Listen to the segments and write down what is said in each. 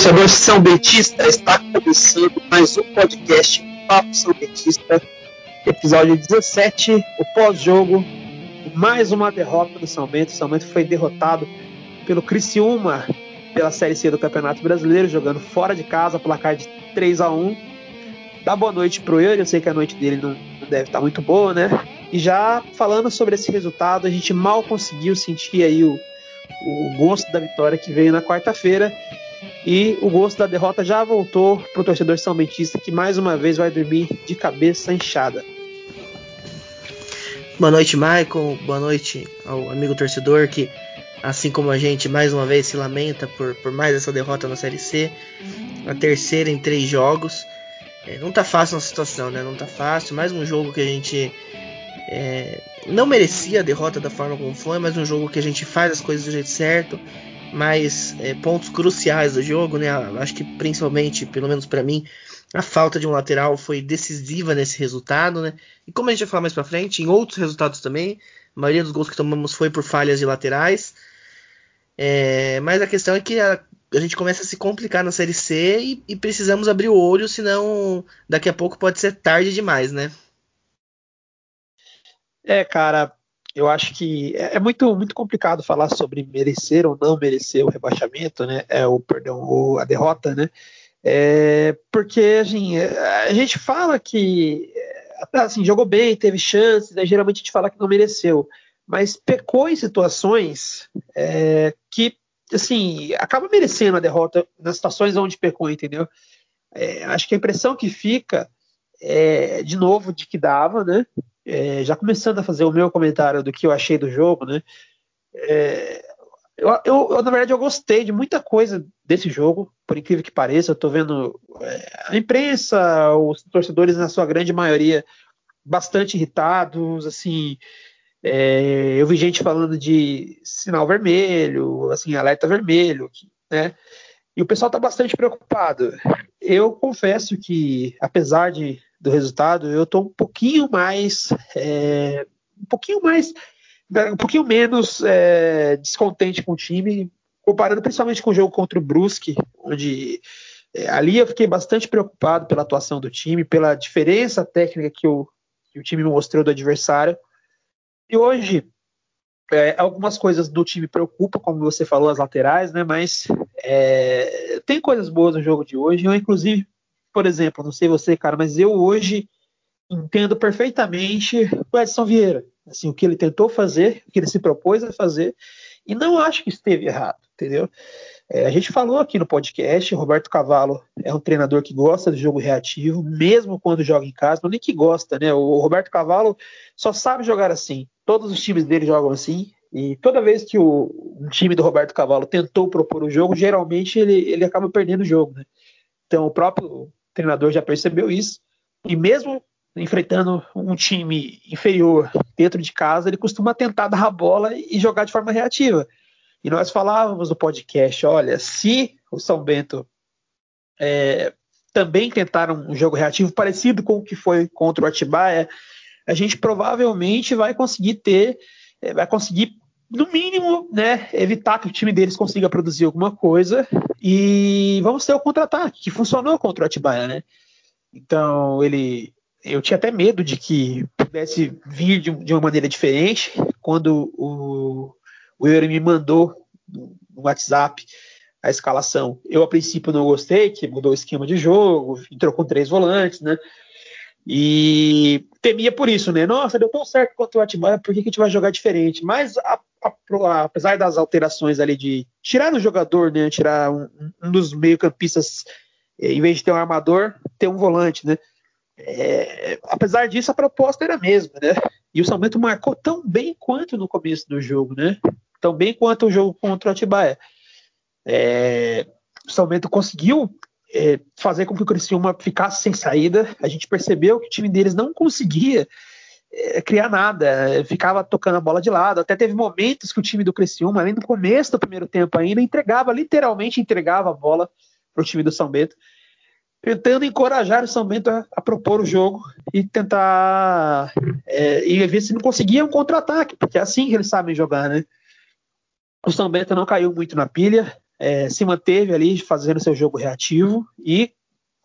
torcedor São Betista, está começando mais um podcast Papo São Betista, episódio 17, o pós-jogo, mais uma derrota do São Bento. O São Bento foi derrotado pelo Criciúma pela Série C do Campeonato Brasileiro, jogando fora de casa, placar de 3 a 1 Dá boa noite pro Eury, eu sei que a noite dele não, deve estar muito boa, né? E já falando sobre esse resultado, a gente mal conseguiu sentir aí o, o gosto da vitória que veio na quarta-feira. E o gosto da derrota já voltou para o torcedor são Bentista, que mais uma vez vai dormir de cabeça inchada. Boa noite, Michael. Boa noite ao amigo torcedor que, assim como a gente, mais uma vez se lamenta por, por mais essa derrota na Série C. A terceira em três jogos. É, não tá fácil a situação, né? Não tá fácil. Mais um jogo que a gente é, não merecia a derrota da forma como foi, mas um jogo que a gente faz as coisas do jeito certo. Mas é, pontos cruciais do jogo, né? Acho que principalmente, pelo menos para mim, a falta de um lateral foi decisiva nesse resultado, né? E como a gente vai falar mais para frente, em outros resultados também, a maioria dos gols que tomamos foi por falhas de laterais. É, mas a questão é que a, a gente começa a se complicar na Série C e, e, precisamos abrir o olho, senão daqui a pouco pode ser tarde demais, né? É, cara, eu acho que é, é muito, muito complicado falar sobre merecer ou não merecer o rebaixamento, né? É, o perdão, o, a derrota, né? É, porque assim, a gente fala que assim, jogou bem, teve chances, né? geralmente a gente fala que não mereceu, mas pecou em situações é, que assim, acaba merecendo a derrota nas situações onde pecou, entendeu? É, acho que a impressão que fica é, de novo, de que dava, né? É, já começando a fazer o meu comentário do que eu achei do jogo, né? É, eu, eu, na verdade, eu gostei de muita coisa desse jogo, por incrível que pareça. Eu tô vendo é, a imprensa, os torcedores, na sua grande maioria, bastante irritados, assim. É, eu vi gente falando de sinal vermelho, assim, alerta vermelho, né? E o pessoal está bastante preocupado. Eu confesso que, apesar de, do resultado, eu estou um pouquinho mais, é, um pouquinho mais, um pouquinho menos é, descontente com o time, comparando principalmente com o jogo contra o Brusque, onde é, ali eu fiquei bastante preocupado pela atuação do time, pela diferença técnica que o, que o time mostrou do adversário. E hoje, é, algumas coisas do time preocupam, como você falou, as laterais, né? Mas é, tem coisas boas no jogo de hoje. Eu, inclusive, por exemplo, não sei você, cara, mas eu hoje entendo perfeitamente o Edson Vieira. Assim, o que ele tentou fazer, o que ele se propôs a fazer, e não acho que esteve errado, entendeu? É, a gente falou aqui no podcast, Roberto Cavalo é um treinador que gosta de jogo reativo, mesmo quando joga em casa, não nem que gosta, né? O Roberto Cavalo só sabe jogar assim. Todos os times dele jogam assim. E toda vez que o, um time do Roberto Cavalo tentou propor o jogo, geralmente ele, ele acaba perdendo o jogo, né? Então o próprio treinador já percebeu isso. E mesmo enfrentando um time inferior dentro de casa, ele costuma tentar dar a bola e jogar de forma reativa. E nós falávamos no podcast: olha, se o São Bento é, também tentaram um jogo reativo parecido com o que foi contra o Atibaia, a gente provavelmente vai conseguir ter, é, vai conseguir, no mínimo, né, evitar que o time deles consiga produzir alguma coisa e vamos ter o contra-ataque, que funcionou contra o Atibaia, né? Então, ele. Eu tinha até medo de que pudesse vir de, de uma maneira diferente quando o, o Yuri me mandou no WhatsApp a escalação. Eu, a princípio, não gostei, que mudou o esquema de jogo, entrou com três volantes, né? E temia por isso, né? Nossa, deu tão certo contra o Atibaia, por que, que a gente vai jogar diferente? Mas, a, a, apesar das alterações ali de tirar o jogador, né? Tirar um, um dos meio-campistas, eh, em vez de ter um armador, ter um volante, né? É, apesar disso, a proposta era a mesma, né? E o São Bento marcou tão bem quanto no começo do jogo, né? tão bem quanto o jogo contra o Atibaia. É, o São Bento conseguiu é, fazer com que o Criciúma ficasse sem saída. A gente percebeu que o time deles não conseguia é, criar nada, ficava tocando a bola de lado. Até teve momentos que o time do Criciúma, além do começo do primeiro tempo ainda, entregava, literalmente entregava a bola para o time do São Bento, tentando encorajar o São Bento a, a propor o jogo e tentar é, e ver se não conseguia um contra-ataque, porque é assim que eles sabem jogar, né? O São Bento não caiu muito na pilha. é, se manteve ali fazendo seu jogo reativo e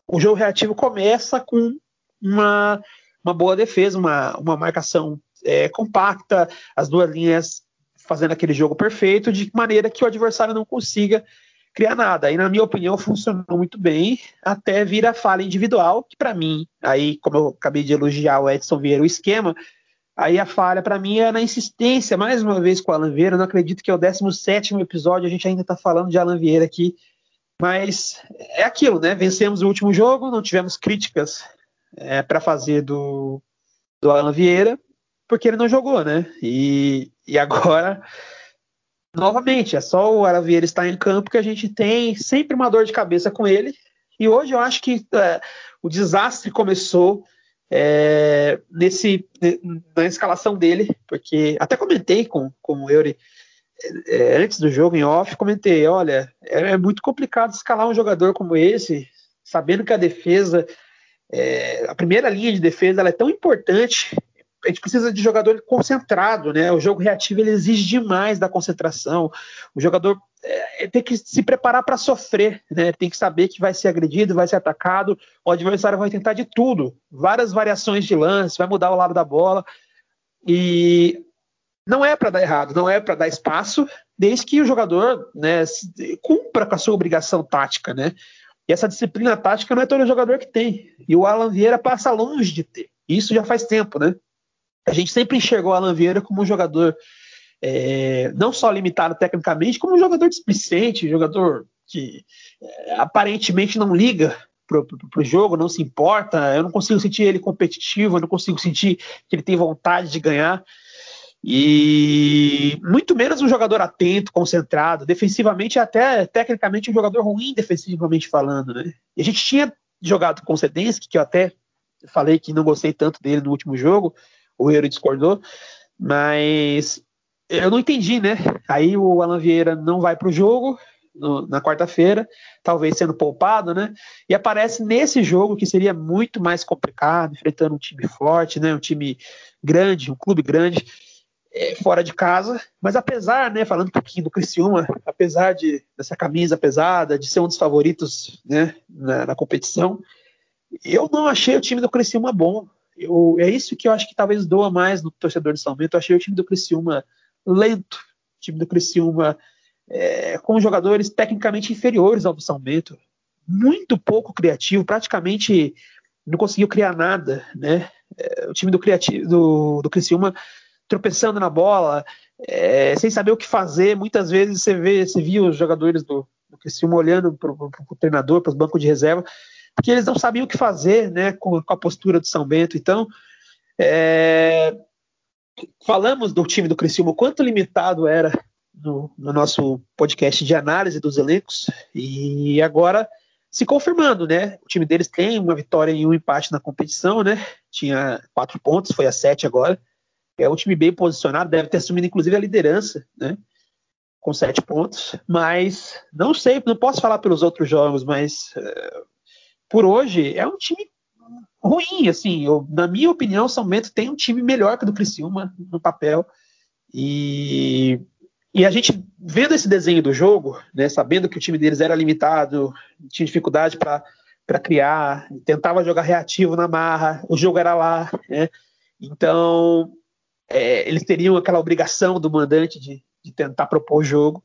o jogo reativo começa com uma, uma boa defesa, uma, uma marcação é, compacta, as duas linhas fazendo aquele jogo perfeito, de maneira que o adversário não consiga criar nada. E na minha opinião funcionou muito bem, até vir a falha individual, que para mim, aí como eu acabei de elogiar o Edson Vieira, o esquema, aí a falha para mim é na insistência, mais uma vez com o Alan Vieira, eu não acredito que é o 17º episódio, a gente ainda está falando de Alan Vieira aqui, mas é aquilo, né? Vencemos o último jogo, não tivemos críticas é, para fazer do, do Alan Vieira, porque ele não jogou, né? E, e agora, novamente, é só o Alan Vieira estar em campo que a gente tem sempre uma dor de cabeça com ele. E hoje eu acho que é, o desastre começou é, nesse, na escalação dele, porque até comentei com, com o Eury é, antes do jogo, em off, comentei: olha, é, é, muito complicado escalar um jogador como esse, sabendo que a defesa, é, a primeira linha de defesa, ela é tão importante. A gente precisa de jogador concentrado, né? O jogo reativo ele exige demais da concentração. O jogador é, tem que se preparar para sofrer, né? Tem que saber que vai ser agredido, vai ser atacado. O adversário vai tentar de tudo, várias variações de lance, vai mudar o lado da bola. E não é para dar errado, não é para dar espaço, desde que o jogador né, cumpra com a sua obrigação tática, né? E essa disciplina tática não é todo jogador que tem. E o Alan Vieira passa longe de ter. Isso já faz tempo, né? A gente sempre enxergou o Alan Vieira como um jogador é, não só limitado tecnicamente, como um jogador displicente, jogador que é, aparentemente não liga pro, pro, pro, jogo, não se importa. Eu não consigo sentir ele competitivo, eu não consigo sentir que ele tem vontade de ganhar. E muito menos um jogador atento, concentrado, defensivamente até tecnicamente um jogador ruim defensivamente falando, né? E a gente tinha jogado com o Sedensky, que eu até falei que não gostei tanto dele no último jogo, o Euro discordou, mas eu não entendi, né? Aí o Alan Vieira não vai para o jogo no, na quarta-feira, talvez sendo poupado, né? E aparece nesse jogo que seria muito mais complicado, enfrentando um time forte, né? Um time grande, um clube grande é, fora de casa, mas apesar, né, falando um pouquinho do Criciúma, apesar de dessa camisa pesada, de ser um dos favoritos, né, na, na competição, eu não achei o time do Criciúma bom. Eu, é isso que eu acho que talvez doa mais no torcedor de São Bento. Eu achei o time do Criciúma lento, o time do Criciúma é, com jogadores tecnicamente inferiores ao do São Bento, muito pouco criativo, praticamente não conseguiu criar nada, né? É, o time do, criativo, do, do Criciúma tropeçando na bola, é, sem saber o que fazer. Muitas vezes você vê, você via os jogadores do, do Criciúma olhando para o treinador, para os bancos de reserva, porque eles não sabiam o que fazer, né, com, com a postura do São Bento. Então, é, falamos do time do Criciúma, o quanto limitado era no, no, nosso podcast de análise dos elencos, e agora se confirmando, né? O time deles tem uma vitória e um empate na competição, né? Tinha quatro pontos, foi a sete agora. É um time bem posicionado, deve ter assumido inclusive a liderança, né? Com sete pontos. Mas não sei, não posso falar pelos outros jogos, mas uh, por hoje é um time ruim, assim. Eu, na minha opinião, São Bento tem um time melhor que o do Criciúma no papel. E, e a gente vendo esse desenho do jogo, né, sabendo que o time deles era limitado, tinha dificuldade para criar, tentava jogar reativo na marra, o jogo era lá, né? Então, é, eles teriam aquela obrigação do mandante de, de tentar propor o jogo.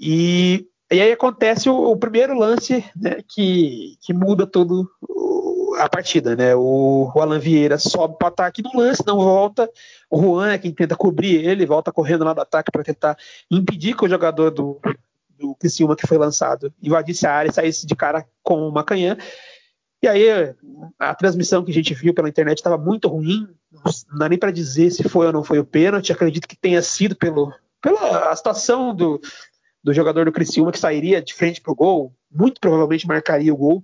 E, e aí acontece o, o primeiro lance né, que, que muda todo a partida, né? O, o Alan Vieira sobe para o ataque no lance, não volta. O Juan é quem tenta cobrir ele, volta correndo lá do ataque para tentar impedir que o jogador do, do Criciúma que foi lançado invadisse a área e saísse de cara com o Macanhã. E aí a transmissão que a gente viu pela internet estava muito ruim, não dá nem para dizer se foi ou não foi o pênalti. Acredito que tenha sido pelo, pela situação do, do jogador do Criciúma que sairia de frente para o gol, muito provavelmente marcaria o gol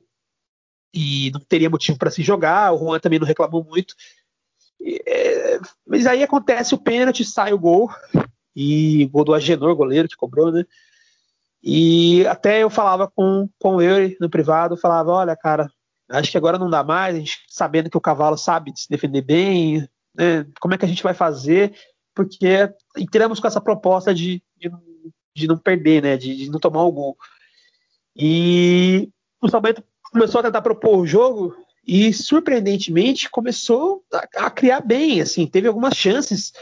e não teria motivo para se jogar. O Juan também não reclamou muito. É, mas aí acontece o pênalti, sai o gol e gol do Agenor, goleiro que cobrou, né? E até eu falava com, com ele no privado, falava, olha, cara, Acho que agora não dá mais, a gente sabendo que o cavalo sabe se defender bem, né? como é que a gente vai fazer? Porque entramos com essa proposta de, de de não perder, né? De, de, não tomar o gol. E o Bento começou a tentar propor o jogo e, surpreendentemente, começou a, a criar bem. Assim, teve algumas chances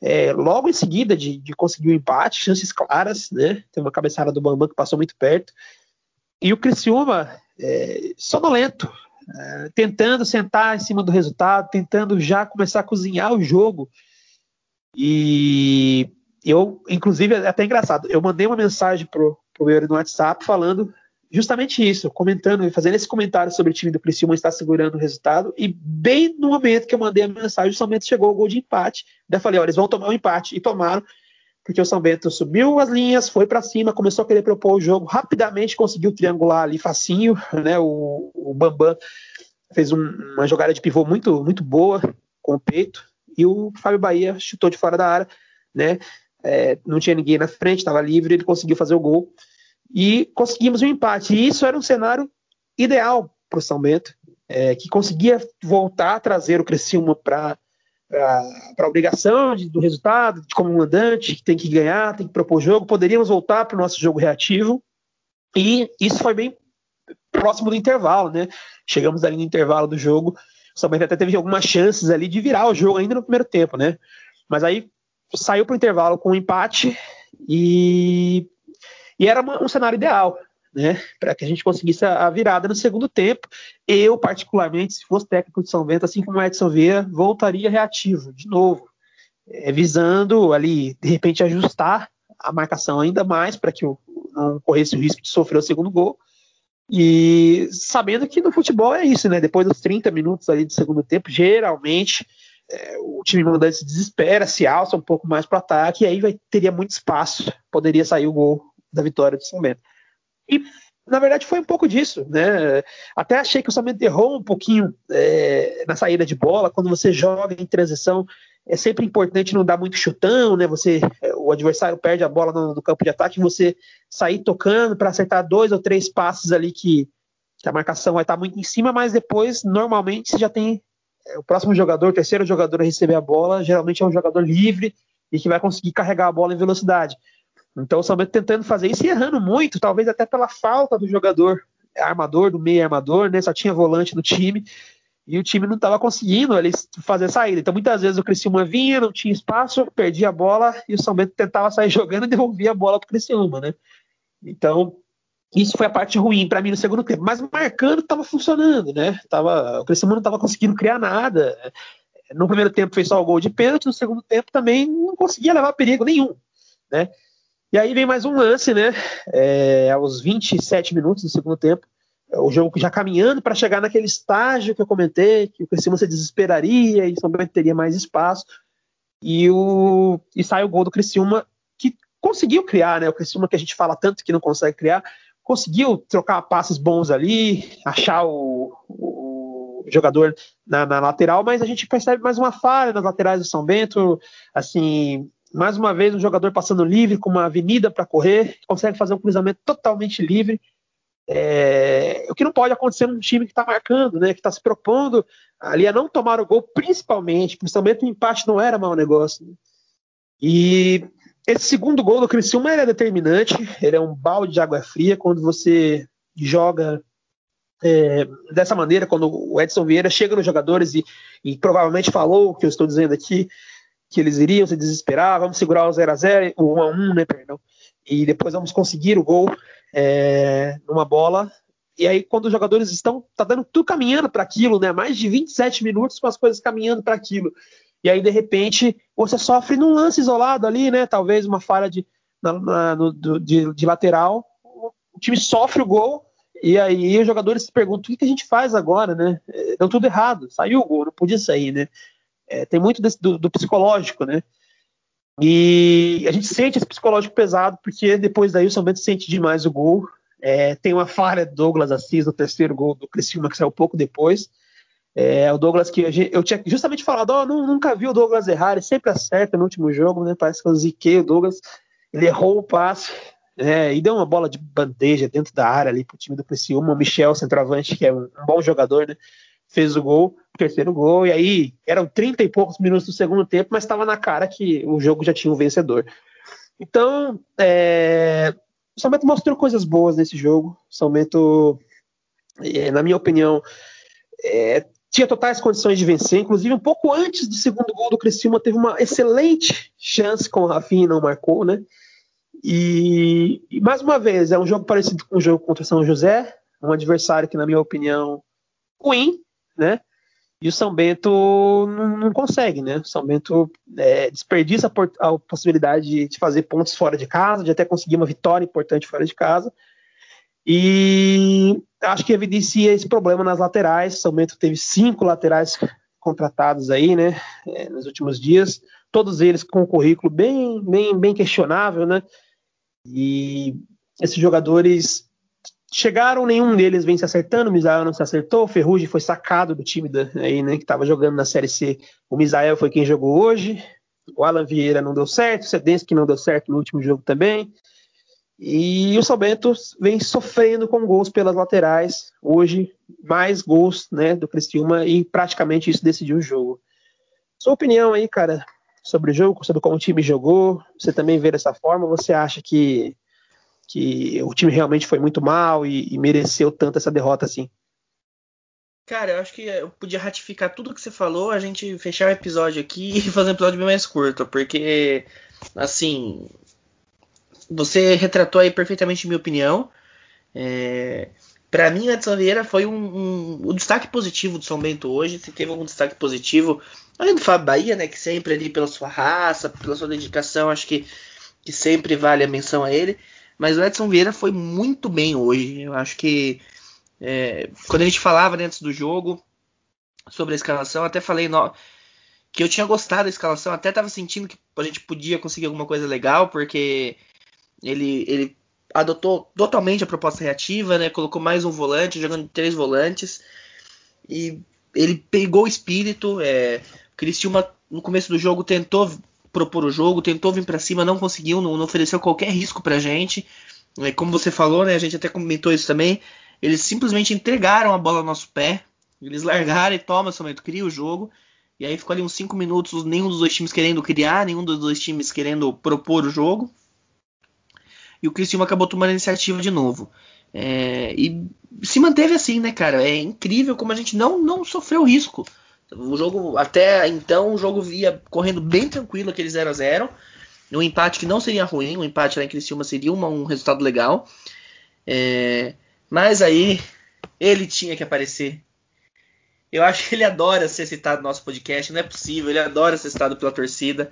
é, logo em seguida de, de, conseguir o um empate, chances claras, né? Tem uma cabeçada do Bambam que passou muito perto. E o Criciúma, é, sonolento, é, tentando sentar em cima do resultado, tentando já começar a cozinhar o jogo. E eu, inclusive, é até engraçado, eu mandei uma mensagem pro, pro meu no WhatsApp falando justamente isso, comentando e fazendo esse comentário sobre o time do Criciúma estar segurando o resultado, e bem no momento que eu mandei a mensagem, somente chegou o gol de empate, daí eu falei, olha, eles vão tomar o um empate, e tomaram, porque o São Bento subiu as linhas, foi para cima, começou a querer propor o jogo, rapidamente conseguiu triangular ali facinho, né, o, o Bambam fez um, uma jogada de pivô muito, muito boa com o peito, e o Fábio Bahia chutou de fora da área, né, é, não tinha ninguém na frente, estava livre, ele conseguiu fazer o gol, e conseguimos um empate. E isso era um cenário ideal para o São Bento, é, que conseguia voltar a trazer o Criciúma para a obrigação de, do resultado, de como mandante, que tem que ganhar, tem que propor jogo. Poderíamos voltar para o nosso jogo reativo. E isso foi bem próximo do intervalo, né? Chegamos ali no intervalo do jogo. O São Bento até teve algumas chances ali de virar o jogo ainda no primeiro tempo, né? Mas aí saiu para o intervalo com um empate e e era um cenário ideal, né, para que a gente conseguisse a, virada no segundo tempo. Eu, particularmente, se fosse técnico de São Bento, assim como o Edson Vieira, voltaria reativo, de novo, é, visando ali, de repente, ajustar a marcação ainda mais para que o, não corresse o risco de sofrer o segundo gol. E sabendo que no futebol é isso, né? Depois dos 30 minutos ali do segundo tempo, geralmente é, o time mandante se desespera, se alça um pouco mais para o ataque, e aí vai, teria muito espaço, poderia sair o gol da vitória do São Bento. E, na verdade, foi um pouco disso, né? Até achei que o São Bento errou um pouquinho é, na saída de bola, quando você joga em transição, é sempre importante não dar muito chutão, né? Você, o adversário perde a bola no, no campo de ataque, você sair tocando para acertar dois ou três passes ali que, que, a marcação vai estar muito em cima, mas depois, normalmente, você já tem é, o próximo jogador, o terceiro jogador a receber a bola, geralmente é um jogador livre e que vai conseguir carregar a bola em velocidade. Então o São Bento tentando fazer isso e errando muito, talvez até pela falta do jogador armador, do meio armador, né? Só tinha volante no time e o time não estava conseguindo ali fazer saída. Então muitas vezes o Criciúma vinha, não tinha espaço, perdia a bola e o São Bento tentava sair jogando e devolvia a bola para o Criciúma, né? Então isso foi a parte ruim para mim no segundo tempo. Mas marcando estava funcionando, né? Tava, o Criciúma não estava conseguindo criar nada. No primeiro tempo fez só o gol de pênalti, no segundo tempo também não conseguia levar perigo nenhum, né? E aí vem mais um lance, né? É, aos 27 minutos do segundo tempo. O jogo já caminhando para chegar naquele estágio que eu comentei, que o Criciúma se desesperaria e Bento teria mais espaço. E, o, e sai o gol do Criciúma, que conseguiu criar, né? O Criciúma que a gente fala tanto que não consegue criar, conseguiu trocar passes bons ali, achar o, o jogador na, na, lateral, mas a gente percebe mais uma falha nas laterais do São Bento, assim, mais uma vez, um jogador passando livre, com uma avenida para correr, consegue fazer um cruzamento totalmente livre. É, o que não pode acontecer num time que está marcando, né, que está se propondo ali a não tomar o gol, principalmente, principalmente o empate não era mau negócio. Né? E esse segundo gol do Criciúma é determinante, ele é um balde de água fria quando você joga é, dessa maneira, quando o Edson Vieira chega nos jogadores e, e provavelmente falou o que eu estou dizendo aqui, que eles iriam se desesperar, vamos segurar o 0 a 0 o 1 a 1 né, perdão, e depois vamos conseguir o gol é, numa bola. E aí, quando os jogadores estão, tá dando tudo caminhando para aquilo, né? Mais de 27 minutos com as coisas caminhando para aquilo. E aí, de repente, você sofre num lance isolado ali, né? Talvez uma falha de, na, na, no, de, de lateral. O time sofre o gol, e aí os jogadores se perguntam o que a gente faz agora, né? É, deu tudo errado, saiu o gol, não podia sair, né? é, tem muito desse, do, do, psicológico, né? E a gente sente esse psicológico pesado, porque depois daí o São Bento sente demais o gol. É, tem uma falha do Douglas Assis no terceiro gol do Criciúma, que saiu pouco depois. É, o Douglas que eu tinha justamente falado, oh, nunca vi o Douglas errar, ele sempre acerta no último jogo, né? Parece que eu ziquei o Douglas. Ele errou o passe é, e deu uma bola de bandeja dentro da área ali pro time do Criciúma. O Michel, centroavante, que é um, bom jogador, né? Fez o gol terceiro gol, e aí eram 30 e poucos minutos do segundo tempo, mas estava na cara que o jogo já tinha um vencedor. Então, é, o São Bento mostrou coisas boas nesse jogo. O São Bento, é, na minha opinião, é, tinha totais condições de vencer. Inclusive, um pouco antes do segundo gol do Criciúma, teve uma excelente chance com o Rafinha e não marcou, né? E, e, mais uma vez, é um jogo parecido com o jogo contra São José, um adversário que, na minha opinião, ruim, né? E o São Bento não, não consegue, né? O São Bento é, desperdiça a, a possibilidade de, de, fazer pontos fora de casa, de até conseguir uma vitória importante fora de casa. E acho que evidencia esse problema nas laterais. São Bento teve cinco laterais contratados aí, né? É, nos últimos dias, todos eles com um currículo bem, bem, bem questionável, né? E esses jogadores chegaram, nenhum deles vem se acertando, o Misael não se acertou, o Ferrugem foi sacado do time da, aí, né, que estava jogando na Série C. O Misael foi quem jogou hoje, o Alan Vieira não deu certo, o Sedensky não deu certo no último jogo também. E o São Bento vem sofrendo com gols pelas laterais. Hoje, mais gols né, do Criciúma e praticamente isso decidiu o jogo. Sua opinião aí, cara, sobre o jogo, sobre como o time jogou. Você também vê dessa forma? Você acha que, que o time realmente foi muito mal e, e mereceu tanto essa derrota assim? Cara, eu acho que eu podia ratificar tudo que você falou, a gente fechar o episódio aqui e fazer um episódio bem mais curto, porque, assim, você retratou aí perfeitamente minha opinião. É, para mim, o Edson Vieira foi um, um, destaque positivo do São Bento hoje. Se teve algum destaque positivo, além do Fábio Bahia, né, que sempre ali pela sua raça, pela sua dedicação, acho que, que sempre vale a menção a ele. Mas o Edson Vieira foi muito bem hoje. Eu acho que é, quando a gente falava né, antes do jogo sobre a escalação, até falei no, que eu tinha gostado da escalação, até estava sentindo que a gente podia conseguir alguma coisa legal, porque ele, ele adotou totalmente a proposta reativa, né? Colocou mais um volante, jogando três volantes. E ele pegou o espírito. É, o Criciúma, no começo do jogo, tentou propor o jogo, tentou vir para cima, não conseguiu, não, não, ofereceu qualquer risco pra gente. É, como você falou, né? A gente até comentou isso também. Eles simplesmente entregaram a bola ao nosso pé. Eles largaram e toma, somente cria o jogo. E aí ficou ali uns 5 minutos, nenhum dos dois times querendo criar, nenhum dos dois times querendo propor o jogo. E o Criciúma acabou tomando a iniciativa de novo. É, e se manteve assim, né, cara? É incrível como a gente não, não sofreu risco. O jogo, até então, o jogo via correndo bem tranquilo, aquele 0 a 0 Um empate que não seria ruim, um empate lá em Criciúma seria uma, um resultado legal. É, mas aí, ele tinha que aparecer. Eu acho que ele adora ser citado no nosso podcast, não é possível, ele adora ser citado pela torcida,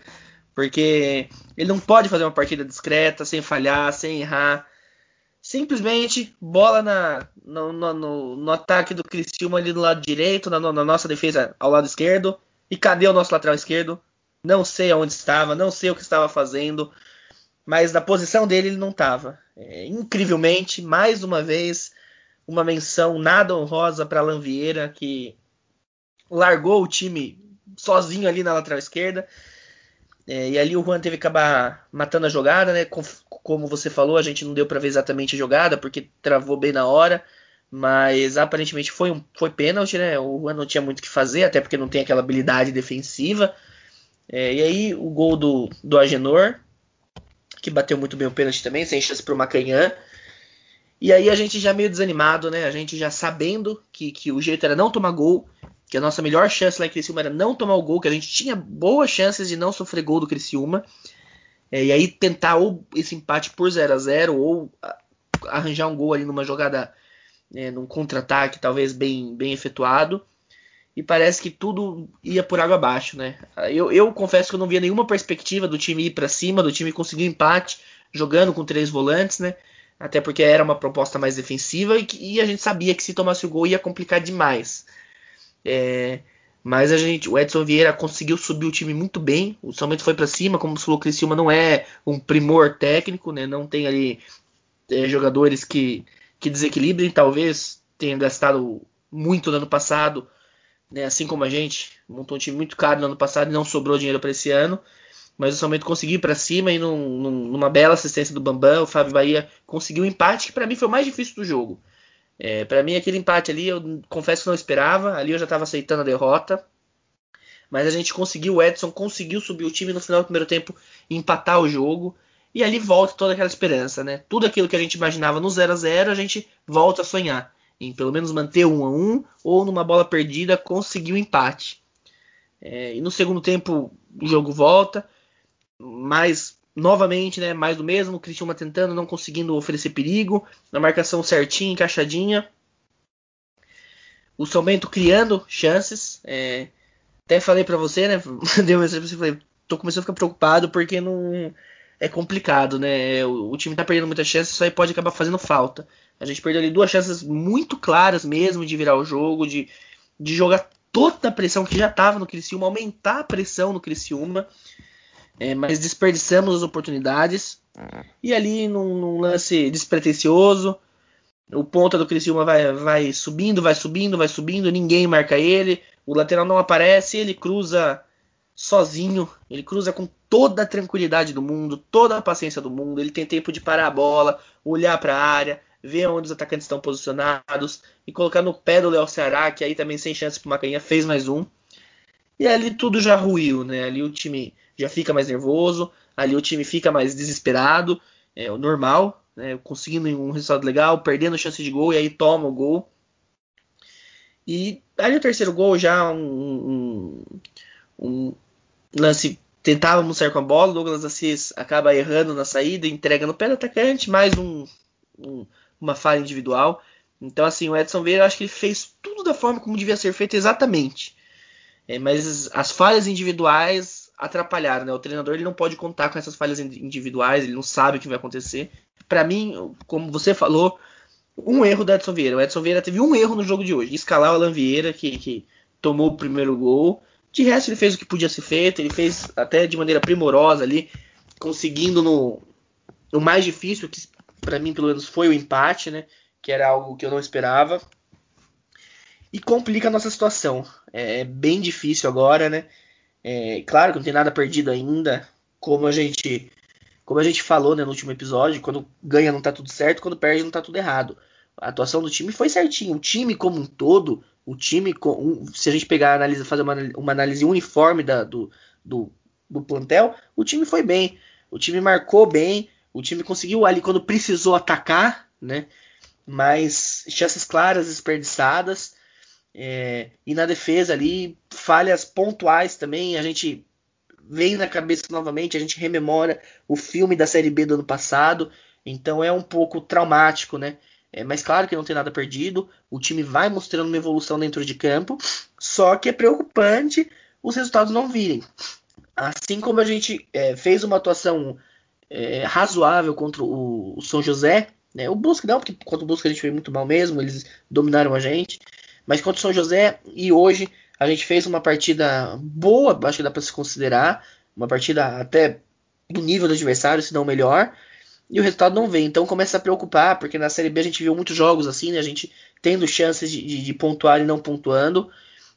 porque ele não pode fazer uma partida discreta, sem falhar, sem errar. Simplesmente bola na, no, no, no, ataque do Criciúma ali do lado direito, na, na, nossa defesa ao lado esquerdo. E cadê o nosso lateral esquerdo? Não sei aonde estava, não sei o que estava fazendo, mas na posição dele ele não estava. É, incrivelmente, mais uma vez, uma menção nada honrosa para Alan Vieira, que largou o time sozinho ali na lateral esquerda. É, e ali o Juan teve que acabar matando a jogada, né? como você falou, a gente não deu para ver exatamente a jogada, porque travou bem na hora. Mas aparentemente foi um foi pênalti, né? O Juan não tinha muito o que fazer, até porque não tem aquela habilidade defensiva. É, e aí o gol do, do Agenor, que bateu muito bem o pênalti também, sem chance para o Macanhã. E aí a gente já meio desanimado, né? A gente já sabendo que, que o jeito era não tomar gol que a nossa melhor chance lá em Criciúma era não tomar o gol, que a gente tinha boas chances de não sofrer gol do Criciúma. É, e aí tentar ou esse empate por 0 a 0 ou arranjar um gol ali numa jogada, é, num contra-ataque talvez bem, bem efetuado. E parece que tudo ia por água abaixo, né? Eu, eu confesso que eu não via nenhuma perspectiva do time ir para cima, do time conseguir um empate, jogando com três volantes, né? Até porque era uma proposta mais defensiva e, e a gente sabia que se tomasse o gol ia complicar demais. É, mas a gente, o Edson Vieira conseguiu subir o time muito bem. O São Bento foi para cima, como falou, o Criciúma não é um primor técnico, né? Não tem ali é, jogadores que, que desequilibrem. Talvez tenham gastado muito no ano passado, né? Assim como a gente montou um time muito caro no ano passado e não sobrou dinheiro para esse ano. Mas o São Bento conseguiu ir para cima e num, num, numa bela assistência do Bambam, o Fábio Bahia conseguiu um empate que para mim foi o mais difícil do jogo. É, para mim, aquele empate ali, eu confesso que não esperava. Ali eu já estava aceitando a derrota. Mas a gente conseguiu, o Edson conseguiu subir o time no final do primeiro tempo empatar o jogo. E ali volta toda aquela esperança, né? Tudo aquilo que a gente imaginava no 0 a 0 a gente volta a sonhar. Em pelo menos manter um a um ou numa bola perdida conseguir o um empate. É, e no segundo tempo o jogo volta, mas novamente, né, mais do mesmo, o Cristiano tentando, não conseguindo oferecer perigo, na marcação certinha, encaixadinha. O São Bento criando chances. É, até falei para você, né, deu mensagem pra você, falei, tô começando a ficar preocupado porque não é complicado, né? O, o, time tá perdendo muitas chances, isso aí pode acabar fazendo falta. A gente perdeu ali duas chances muito claras mesmo de virar o jogo, de, de jogar toda a pressão que já estava no Criciúma, aumentar a pressão no Criciúma. É, mas desperdiçamos as oportunidades. E ali, num, num, lance despretensioso, o ponta do Criciúma vai, vai subindo, vai subindo, vai subindo, ninguém marca ele. O lateral não aparece, ele cruza sozinho, ele cruza com toda a tranquilidade do mundo, toda a paciência do mundo. Ele tem tempo de parar a bola, olhar para a área, ver onde os atacantes estão posicionados e colocar no pé do Léo Ceará, que aí também sem chance para Macanha fez mais um. E ali tudo já ruiu, né? Ali o time já fica mais nervoso, ali o time fica mais desesperado, é o normal, né? Conseguindo um resultado legal, perdendo chance de gol e aí toma o gol. E ali o terceiro gol já um, um, um lance tentávamos sair com a bola, Douglas Assis acaba errando na saída, entrega no pé do atacante, mais um, um, uma falha individual. Então, assim, o Edson Vieira, acho que ele fez tudo da forma como devia ser feito exatamente. É, mas as falhas individuais atrapalharam, né? O treinador ele não pode contar com essas falhas individuais, ele não sabe o que vai acontecer. Para mim, como você falou, um erro do Edson Vieira. O Edson Vieira teve um erro no jogo de hoje, escalar o Alan Vieira, que, que tomou o primeiro gol. De resto, ele fez o que podia ser feito, ele fez até de maneira primorosa ali, conseguindo no, no mais difícil, que para mim pelo menos foi o empate, né? Que era algo que eu não esperava. E complica a nossa situação. É, é bem difícil agora, né? É, claro que não tem nada perdido ainda, como a gente como a gente falou né, no último episódio, quando ganha não tá tudo certo, quando perde não tá tudo errado. A atuação do time foi certinho. O time como um todo o time, se a gente pegar análise, fazer uma, uma análise uniforme da, do, do, do plantel, o time foi bem. O time marcou bem, o time conseguiu ali quando precisou atacar, né? Mas chances claras desperdiçadas. É, e na defesa ali, falhas pontuais também. A gente vem na cabeça novamente, a gente rememora o filme da Série B do ano passado. Então é um pouco traumático, né? É, mas claro que não tem nada perdido. O time vai mostrando uma evolução dentro de campo. Só que é preocupante os resultados não virem. Assim como a gente é, fez uma atuação é, razoável contra o, o, São José, né? o Busca não, porque contra o Busca a gente foi muito mal mesmo, eles dominaram a gente. Mas contra o São José e hoje a gente fez uma partida boa, acho que dá para se considerar, uma partida até do nível do adversário, se não melhor e o resultado não vem. Então começa a preocupar, porque na Série B a gente viu muitos jogos assim, né? A gente tendo chances de, de, de pontuar e não pontuando.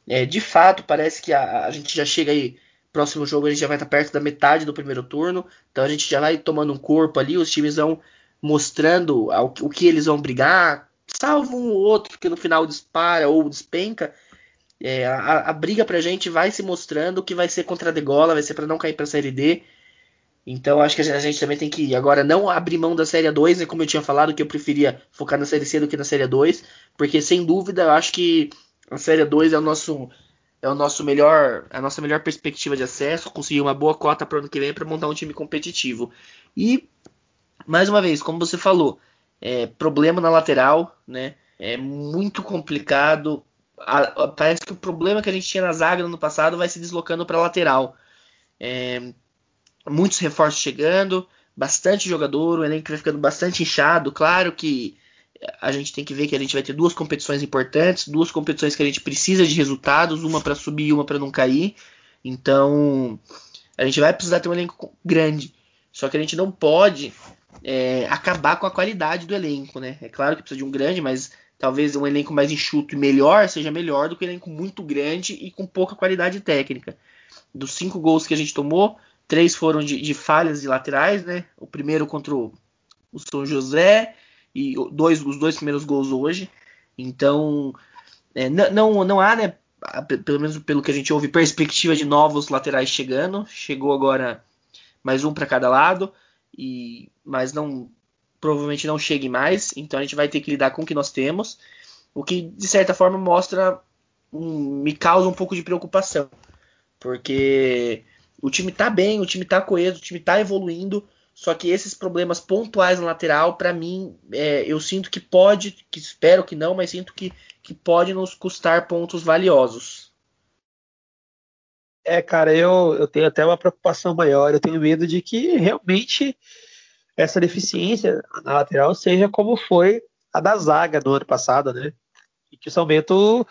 É, de fato, parece que a, a, gente já chega aí. Próximo jogo a gente já vai estar perto da metade do primeiro turno. Então a gente já vai tomando um corpo ali. Os times vão mostrando o que eles vão brigar. Salvo um ou outro que no final dispara ou despenca. É, a, a briga pra gente vai se mostrando que vai ser contra a degola, vai ser para não cair pra Série D. Então acho que a gente também tem que agora não abrir mão da série 2, né, como eu tinha falado que eu preferia focar na série C do que na série 2, porque sem dúvida eu acho que a série 2 é o nosso é o nosso melhor a nossa melhor perspectiva de acesso, conseguir uma boa cota para o ano que vem para montar um time competitivo. E mais uma vez, como você falou, é, problema na lateral, né? É muito complicado. A, a, parece que o problema que a gente tinha na zaga no ano passado vai se deslocando para lateral. É, muitos reforços chegando, bastante jogador, o elenco vai ficando bastante inchado. Claro que a gente tem que ver que a gente vai ter duas competições importantes, duas competições que a gente precisa de resultados, uma para subir e uma para não cair. Então, a gente vai precisar ter um elenco grande. Só que a gente não pode é, acabar com a qualidade do elenco, né? É claro que precisa de um grande, mas talvez um elenco mais enxuto e melhor seja melhor do que um elenco muito grande e com pouca qualidade técnica. Dos cinco gols que a gente tomou, Três foram de, de falhas de laterais, né? O primeiro contra o, São José e dois, os dois primeiros gols hoje. Então, é, não, não há, né? Pelo menos pelo que a gente ouve, perspectiva de novos laterais chegando. Chegou agora mais um para cada lado. E mas não provavelmente não chegue mais, então a gente vai ter que lidar com o que nós temos, o que de certa forma mostra um, me causa um pouco de preocupação, porque o time tá bem, o time tá coeso, o time tá evoluindo, só que esses problemas pontuais na lateral, para mim, é, eu sinto que pode, que espero que não, mas sinto que, que pode nos custar pontos valiosos. É, cara, eu, eu tenho até uma preocupação maior. Eu tenho medo de que realmente essa deficiência na lateral seja como foi a da zaga no ano passado, né? E que o São Bento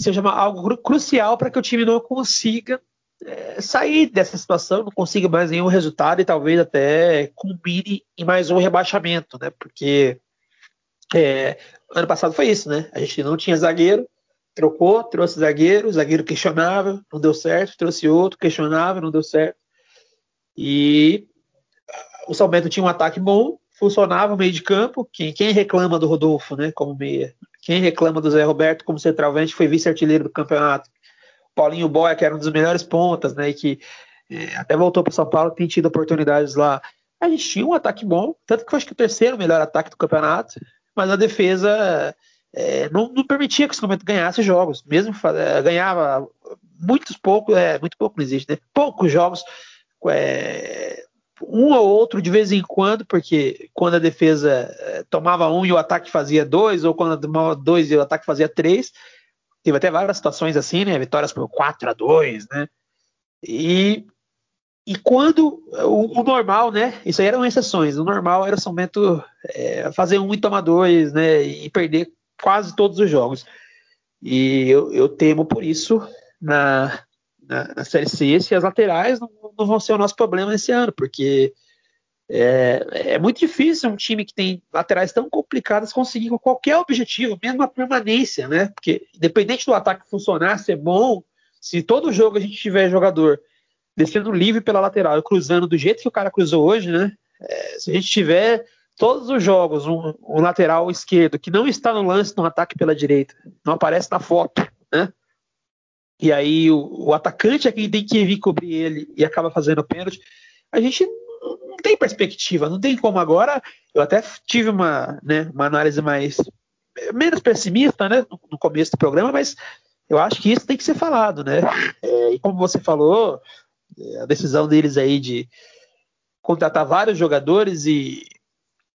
seja algo crucial para que o time não consiga é, sair dessa situação, não consiga mais nenhum resultado e talvez até combine em mais um rebaixamento, né? Porque é, ano passado foi isso, né? A gente não tinha zagueiro, trocou, trouxe zagueiro, zagueiro questionável, não deu certo, trouxe outro, questionável, não deu certo. E o São Bento tinha um ataque bom, funcionava o meio de campo. Quem, quem reclama do Rodolfo, né, como meia? Quem reclama do Zé Roberto como centralmente foi vice-artilheiro do campeonato. Paulinho Boia, que era um dos melhores pontas, né, e que é, até voltou para São Paulo, tem tido oportunidades lá. A gente tinha um ataque bom, tanto que eu acho que o terceiro melhor ataque do campeonato, mas a defesa é, não, não, permitia que o São ganhasse jogos, mesmo é, ganhava muitos poucos, é, muito pouco não existe, né? Poucos jogos, é, um ou outro de vez em quando, porque quando a defesa é, tomava um e o ataque fazia dois, ou quando tomava dois e o ataque fazia três, teve até várias situações assim, né? Vitórias por 4 a 2 né? E, e quando o, o, normal, né? Isso aí eram exceções. O normal era o São é, fazer um e tomar dois, né? E perder quase todos os jogos. E eu, eu temo por isso na, na, na Série C se as laterais não, não, vão ser o nosso problema nesse ano, porque é, é, muito difícil um time que tem laterais tão complicadas conseguir qualquer objetivo, mesmo a permanência, né? Porque independente do ataque funcionar, ser bom, se todo jogo a gente tiver jogador descendo livre pela lateral e cruzando do jeito que o cara cruzou hoje, né? É, se a gente tiver todos os jogos um, um, lateral esquerdo que não está no lance no ataque pela direita, não aparece na foto, né? E aí o, o atacante é quem tem que vir cobrir ele e acaba fazendo pênalti. A gente não tem perspectiva, não tem como agora. Eu até tive uma, né, uma análise mais menos pessimista, né, no começo do programa, mas eu acho que isso tem que ser falado, né? É, e como você falou, a decisão deles aí de contratar vários jogadores e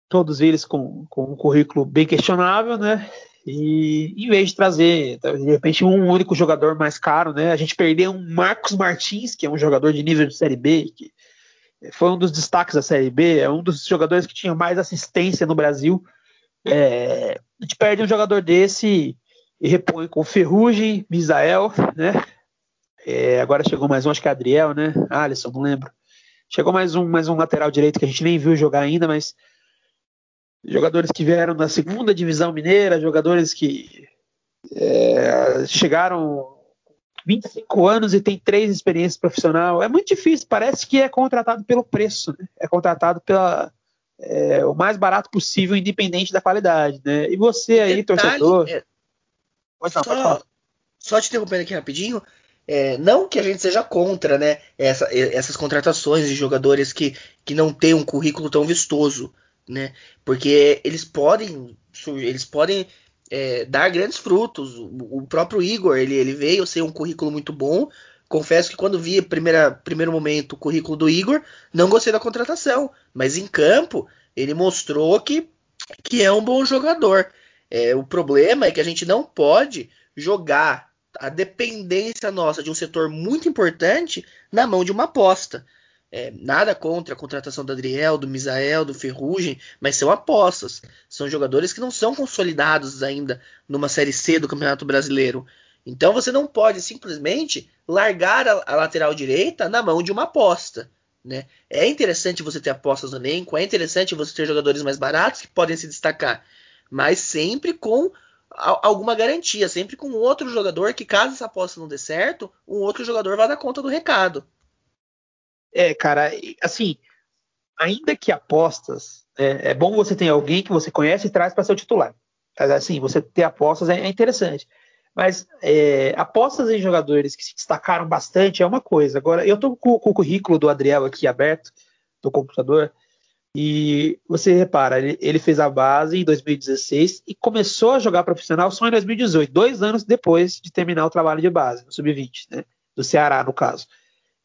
todos eles com, com um currículo bem questionável, né? E em vez de trazer, de repente, um único jogador mais caro, né? A gente perdeu um Marcos Martins, que é um jogador de nível de Série B, que foi um dos destaques da Série B, é um dos jogadores que tinha mais assistência no Brasil. É, a gente perde um jogador desse e repõe com Ferrugem, Misael, né? É, agora chegou mais um, acho que é Adriel, né? Alisson, não lembro. Chegou mais um, mais um lateral direito que a gente nem viu jogar ainda, mas jogadores que vieram da segunda divisão mineira, jogadores que é, chegaram 25 anos e tem três experiências profissional. É muito difícil, parece que é contratado pelo preço, né? é contratado pela é, o mais barato possível, independente da qualidade. Né? E você aí, Detalhe, torcedor. É... Pode falar, só, pode falar. só te interrompendo aqui rapidinho. É, não que a gente seja contra né, essa, essas contratações de jogadores que, que não têm um currículo tão vistoso né? Porque eles podem, eles podem é, dar grandes frutos. O, próprio Igor, ele, ele veio ser um currículo muito bom. Confesso que quando vi primeira, primeiro momento o currículo do Igor, não gostei da contratação. Mas em campo, ele mostrou que, que é um bom jogador. É, o problema é que a gente não pode jogar a dependência nossa de um setor muito importante na mão de uma aposta. É, nada contra a contratação do Adriel, do Misael, do Ferrugem, mas são apostas. São jogadores que não são consolidados ainda numa Série C do Campeonato Brasileiro. Então você não pode simplesmente largar a, a lateral direita na mão de uma aposta. Né? É interessante você ter apostas no elenco, é interessante você ter jogadores mais baratos que podem se destacar, mas sempre com alguma garantia, sempre com outro jogador que, caso essa aposta não dê certo, um outro jogador vá dar conta do recado. É, cara, assim, ainda que apostas, é, é bom você ter alguém que você conhece e traz para ser o titular. Assim, você ter apostas é, é interessante. Mas é, apostas em jogadores que se destacaram bastante é uma coisa. Agora, eu estou com, com, o currículo do Adriel aqui aberto. do computador. E você repara, ele, ele, fez a base em 2016 e começou a jogar profissional só em 2018, dois anos depois de terminar o trabalho de base, no Sub-20, né? Do Ceará, no caso.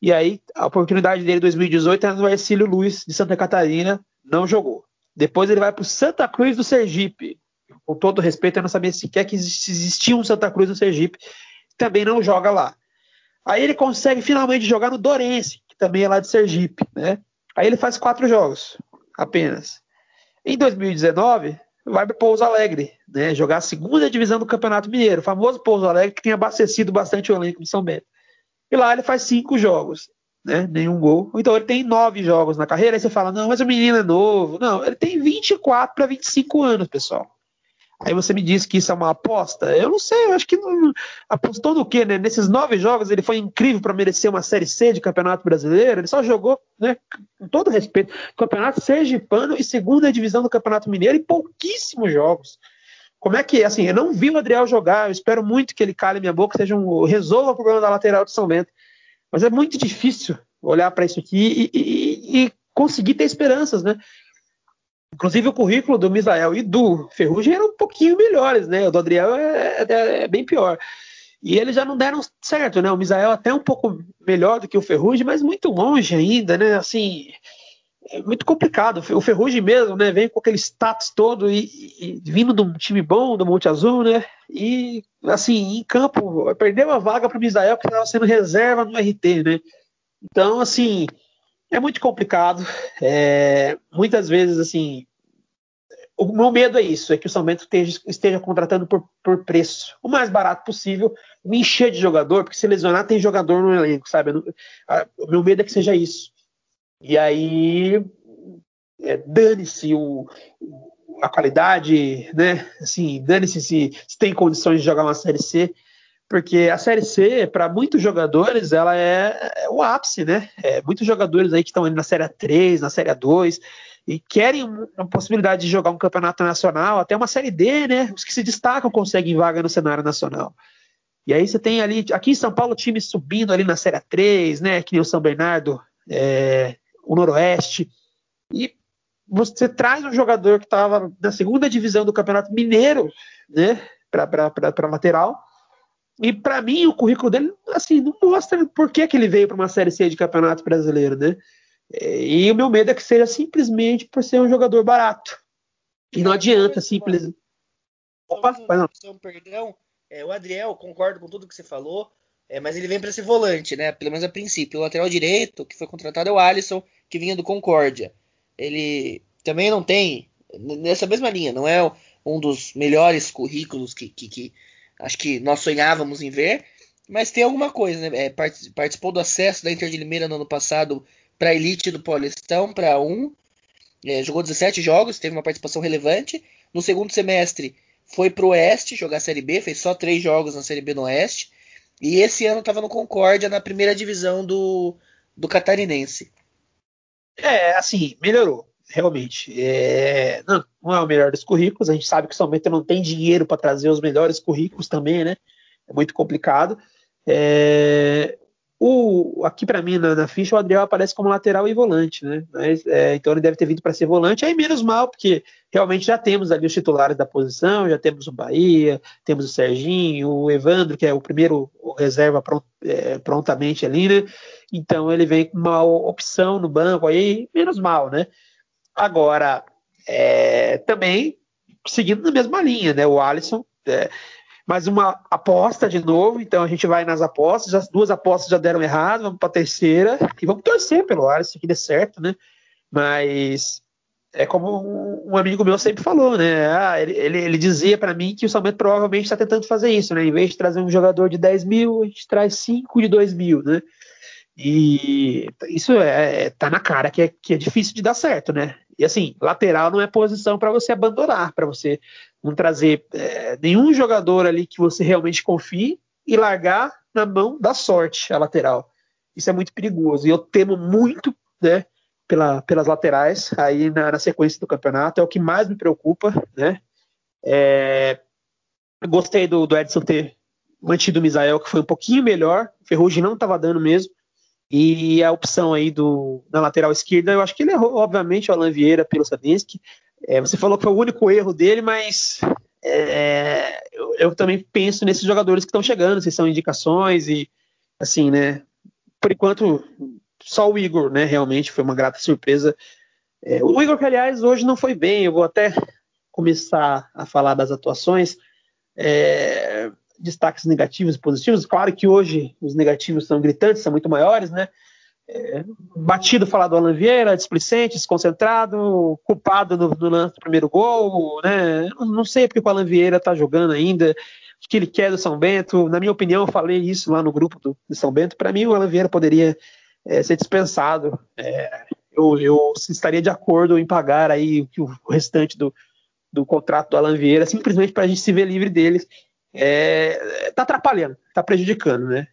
E aí, a oportunidade dele em 2018 era no Ercílio Luiz, de Santa Catarina, não jogou. Depois ele vai para o Santa Cruz do Sergipe. Com todo respeito, eu não sabia sequer que existia um Santa Cruz do Sergipe. Também não joga lá. Aí ele consegue finalmente jogar no Dorense, que também é lá de Sergipe, né? Aí ele faz quatro jogos apenas. Em 2019, vai para Pouso Alegre, né? Jogar a segunda divisão do Campeonato Mineiro, o famoso Pouso Alegre que tem abastecido bastante o elenco de São Bento. E lá ele faz cinco jogos, né? Nenhum gol. Então ele tem nove jogos na carreira. Aí você fala, não, mas o menino é novo. Não, ele tem 24 para 25 anos, pessoal. Aí você me diz que isso é uma aposta? Eu não sei, eu acho que não, apostou no quê, né? Nesses nove jogos ele foi incrível para merecer uma Série C de Campeonato Brasileiro. Ele só jogou, né, com todo respeito, Campeonato Sergipano e segunda divisão do Campeonato Mineiro e pouquíssimos jogos. Como é que, assim, eu não vi o Adriel jogar, eu espero muito que ele cale minha boca, seja um, resolva o problema da lateral de São Bento. Mas é muito difícil olhar para isso aqui e, e, e conseguir ter esperanças, né? Inclusive o currículo do Misael e do Ferrugem eram um pouquinho melhores, né? O do Adriel é, é, é, bem pior. E eles já não deram certo, né? O Misael até um pouco melhor do que o Ferrugem, mas muito longe ainda, né? Assim, é muito complicado. O Ferrugem mesmo, né? Vem com aquele status todo e, e vindo de um time bom, do Monte Azul, né? E, assim, em campo, perdeu a vaga para o Misael, que estava sendo reserva no RT, né? Então, assim, é muito complicado. É, muitas vezes, assim, o meu medo é isso, é que o São Bento esteja, esteja contratando por, por, preço, o mais barato possível, me encher de jogador, porque se lesionar tem jogador no elenco, sabe? o meu medo é que seja isso. E aí, é, dane-se o, a qualidade, né? Assim, dane-se se, se tem condições de jogar uma Série C porque a Série C, para muitos jogadores, ela é, é, o ápice, né? É, muitos jogadores aí que estão na Série 3, na Série 2, e querem uma possibilidade de jogar um campeonato nacional, até uma Série D, né? Os que se destacam conseguem vaga no cenário nacional. E aí você tem ali, aqui em São Paulo, time subindo ali na Série 3, né? Que nem o São Bernardo, é, o Noroeste. E você traz um jogador que estava na segunda divisão do Campeonato Mineiro, né? Para lateral e para mim, o currículo dele, assim, não mostra por que, que ele veio para uma Série C de Campeonato Brasileiro, né? E o meu medo é que seja simplesmente por ser um jogador barato. E não adianta simplesmente. Opa, não. Perdão, é, o Adriel, concordo com tudo que você falou, é, mas ele vem para ser volante, né? Pelo menos a princípio. O lateral direito, que foi contratado, é o Alisson, que vinha do Concórdia. Ele também não tem, nessa mesma linha, não é um dos melhores currículos que, que, que acho que nós sonhávamos em ver, mas tem alguma coisa, né? É, participou do acesso da Inter de Limeira no ano passado para a elite do Paulistão, para um, é, jogou 17 jogos, teve uma participação relevante. No segundo semestre foi para o Oeste jogar a Série B, fez só três jogos na Série B no Oeste. E esse ano estava no Concórdia, na primeira divisão do, do Catarinense. É, assim, melhorou realmente. É, não, não, é o melhor dos currículos. A gente sabe que somente não tem dinheiro para trazer os melhores currículos também, né? É muito complicado. É, o, aqui para mim na, na, ficha o Adriel aparece como lateral e volante, né? Mas, é, então ele deve ter vindo para ser volante. Aí menos mal, porque realmente já temos ali os titulares da posição, já temos o Bahia, temos o Serginho, o Evandro, que é o primeiro reserva pront, é, prontamente ali, né? Então ele vem com uma opção no banco aí, menos mal, né? Agora, é, também seguindo na mesma linha, né? O Alisson, é, mais uma aposta de novo, então a gente vai nas apostas, as duas apostas já deram errado, vamos para a terceira e vamos torcer pelo Alisson que dê certo, né? Mas é como um amigo meu sempre falou, né? Ah, ele, ele, ele, dizia para mim que o Salmento provavelmente está tentando fazer isso, né? Em vez de trazer um jogador de 10 mil, a gente traz 5 de 2 mil, né? E isso é, tá na cara que é, que é difícil de dar certo, né? E assim, lateral não é posição para você abandonar, para você não trazer é, nenhum jogador ali que você realmente confie e largar na mão da sorte a lateral. Isso é muito perigoso. E eu temo muito, né, pela, pelas laterais aí na, na, sequência do campeonato. É o que mais me preocupa, né? É, gostei do, do Edson ter mantido o Misael, que foi um pouquinho melhor. O Ferrugem não estava dando mesmo. E a opção aí do, na lateral esquerda, eu acho que ele errou, obviamente, o Alan Vieira pelo Sabinsky. É, você falou que foi o único erro dele, mas é, eu, eu, também penso nesses jogadores que estão chegando, se são indicações e assim, né? Por enquanto, só o Igor, né? Realmente foi uma grata surpresa. É, o Igor, que aliás hoje não foi bem, eu vou até começar a falar das atuações. É, destaques negativos e positivos. Claro que hoje os negativos são gritantes, são muito maiores, né? Batido falar do Alan Vieira, displicente, desconcentrado, culpado no, lance do primeiro gol, né? Não sei porque o Alan Vieira tá jogando ainda, o que ele quer do São Bento. Na minha opinião, eu falei isso lá no grupo do, do São Bento. Para mim, o Alan Vieira poderia é, ser dispensado. É, eu, eu, estaria de acordo em pagar aí o, o restante do, do contrato do Alan Vieira, simplesmente para a gente se ver livre deles é, tá atrapalhando, tá prejudicando, né?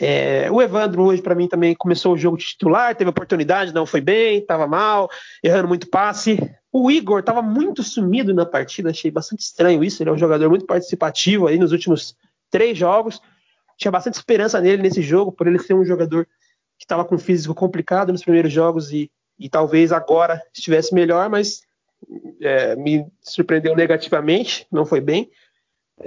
É, o Evandro hoje para mim também começou o jogo titular, teve oportunidade, não foi bem, estava mal, errando muito passe. O Igor estava muito sumido na partida, achei bastante estranho isso. Ele é um jogador muito participativo aí nos últimos três jogos. Tinha bastante esperança nele nesse jogo, por ele ser um jogador que estava com físico complicado nos primeiros jogos e, e talvez agora estivesse melhor, mas é, me surpreendeu negativamente, não foi bem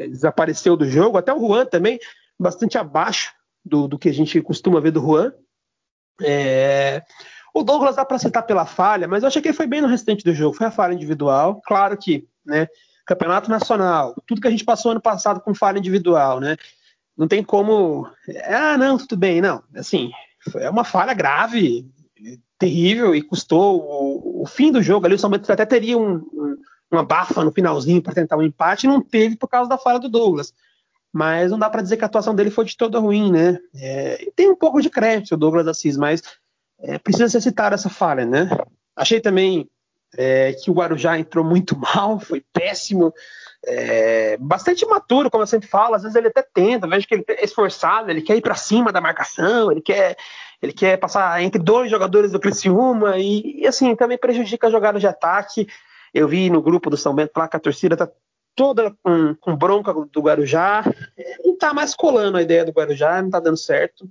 desapareceu do jogo. Até o Juan também, bastante abaixo do, do que a gente costuma ver do Juan. É... O Douglas dá para citar pela falha, mas eu achei que ele foi bem no restante do jogo. Foi a falha individual. Claro que, né? Campeonato Nacional, tudo que a gente passou ano passado com falha individual, né? Não tem como. Ah, não, tudo bem, não. Assim, é uma falha grave, terrível e custou o, o fim do jogo ali. O São Bento até teria um, um uma bafa no finalzinho para tentar um empate, não teve por causa da falha do Douglas. Mas não dá para dizer que a atuação dele foi de todo ruim, né? É, tem um pouco de crédito o Douglas Assis, mas é, precisa ser citar essa falha, né? Achei também é, que o Guarujá entrou muito mal, foi péssimo, é, bastante imaturo, como eu sempre falo. Às vezes ele até tenta, vejo que ele é esforçado, ele quer ir para cima da marcação, ele quer, ele quer passar entre dois jogadores do Criciúma e, e assim também prejudica a jogada de ataque. Eu vi no grupo do São Bento lá que a torcida tá toda com, com bronca do Guarujá. Não tá mais colando a ideia do Guarujá, não tá dando certo.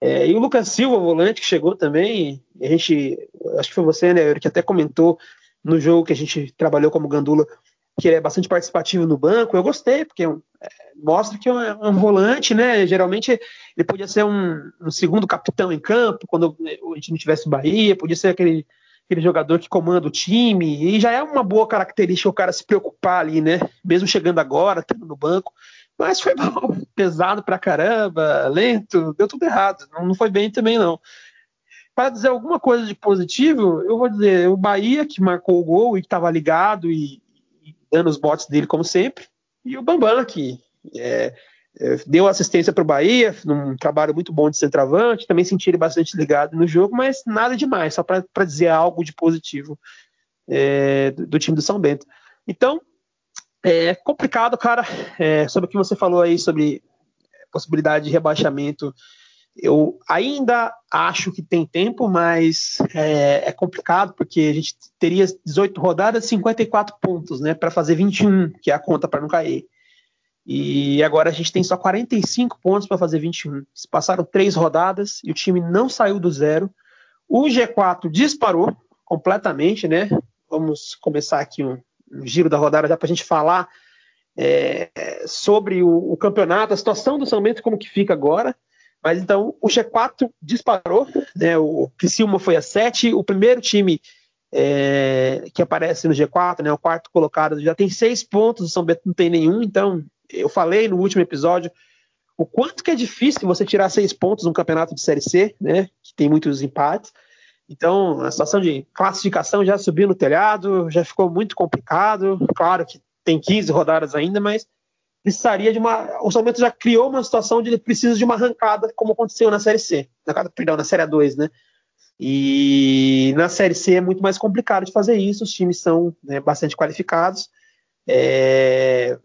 É, e o Lucas Silva, volante, que chegou também, a gente, acho que foi você, né, que até comentou no jogo que a gente trabalhou como Gandula, que ele é bastante participativo no banco. Eu gostei, porque é, mostra que é um, é um, volante, né? Geralmente ele podia ser um, um, segundo capitão em campo, quando a gente não tivesse Bahia, podia ser aquele aquele jogador que comanda o time, e já é uma boa característica o cara se preocupar ali, né? Mesmo chegando agora, estando no banco. Mas foi mal, pesado pra caramba, lento, deu tudo errado. Não, não foi bem também, não. Para dizer alguma coisa de positivo, eu vou dizer o Bahia, que marcou o gol e estava ligado e, e, dando os botes dele, como sempre, e o Bambam, que é, deu assistência para o Bahia, num trabalho muito bom de centroavante, também senti ele bastante ligado no jogo, mas nada demais, só para dizer algo de positivo é, do, do, time do São Bento. Então, é complicado, cara, é, sobre o que você falou aí sobre possibilidade de rebaixamento. Eu ainda acho que tem tempo, mas é, é complicado porque a gente teria 18 rodadas, 54 pontos, né, para fazer 21, que é a conta para não cair. E agora a gente tem só 45 pontos para fazer 21. Se passaram três rodadas e o time não saiu do zero. O G4 disparou completamente, né? Vamos começar aqui um, um giro da rodada já para a gente falar é, sobre o, o, campeonato, a situação do São Bento, como que fica agora. Mas então o G4 disparou, né? O Criciúma foi a 7, o primeiro time é, que aparece no G4, né? O quarto colocado já tem seis pontos, o São Bento não tem nenhum, então eu falei no último episódio o quanto que é difícil você tirar seis pontos num campeonato de Série C, né? Que tem muitos empates. Então, a situação de classificação já subiu no telhado, já ficou muito complicado. Claro que tem 15 rodadas ainda, mas precisaria de uma. O São Bento já criou uma situação de ele precisa de uma arrancada, como aconteceu na Série C. Na, perdão, na Série A2, né? E na Série C é muito mais complicado de fazer isso, os times são né, bastante qualificados. É,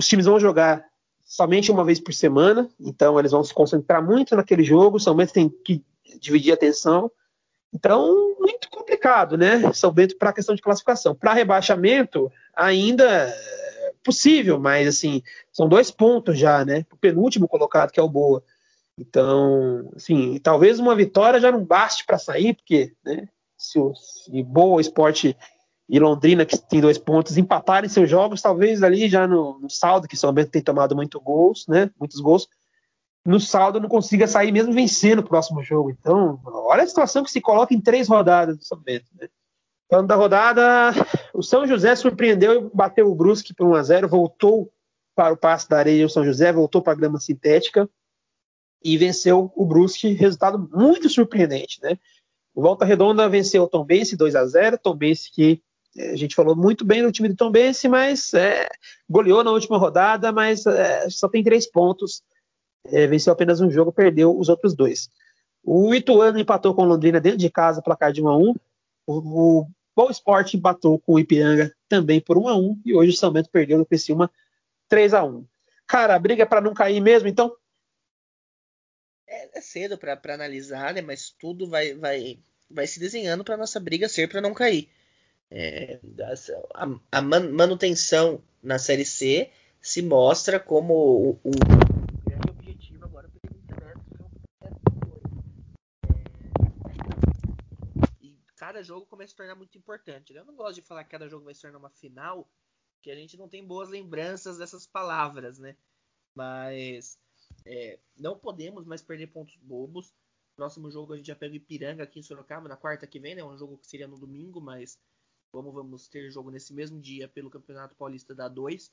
os times vão jogar somente uma vez por semana, então eles vão se concentrar muito naquele jogo, São Bento tem que dividir a atenção. Então, muito complicado, né? São Bento para a questão de classificação. Para rebaixamento, ainda é possível, mas assim, são dois pontos já, né? O penúltimo colocado, que é o Boa. Então, assim, talvez uma vitória já não baste para sair, porque né, se o Boa Esporte e Londrina, que tem dois pontos, empatarem seus jogos, talvez ali já no, no saldo, que São Bento tem tomado muito gols, né, muitos gols, no saldo não consiga sair mesmo vencendo o próximo jogo. Então, olha a situação que se coloca em três rodadas do São Bento. Né? Falando da rodada, o São José surpreendeu e bateu o Brusque por 1 a 0 voltou para o passe da areia o São José, voltou para a grama sintética e venceu o Brusque, resultado muito surpreendente, né? O Volta Redonda venceu o Tombense 2 a 0 Tombense que a gente falou muito bem no time do Tombense, mas é, goleou na última rodada, mas é, só tem três pontos, é, venceu apenas um jogo, perdeu os outros dois. O Ituano empatou com Londrina dentro de casa, placar de 1 a 1 o, o Boa Esporte empatou com o Ipiranga também por 1 a 1 e hoje o São Bento perdeu no Criciúma 3 a 1 Cara, a briga é para não cair mesmo, então? É, é cedo para analisar, né? Mas tudo vai, vai, vai se desenhando para nossa briga ser para não cair. É, a, a, manutenção na Série C se mostra como um, grande objetivo agora para E cada jogo começa a se tornar muito importante. Né? Eu não gosto de falar que cada jogo vai se tornar uma final, que a gente não tem boas lembranças dessas palavras, né? Mas é, não podemos mais perder pontos bobos. Próximo jogo a gente já pega o Ipiranga aqui em Sorocaba na quarta que vem, né? Um jogo que seria no domingo, mas como vamos ter jogo nesse mesmo dia pelo Campeonato Paulista da 2,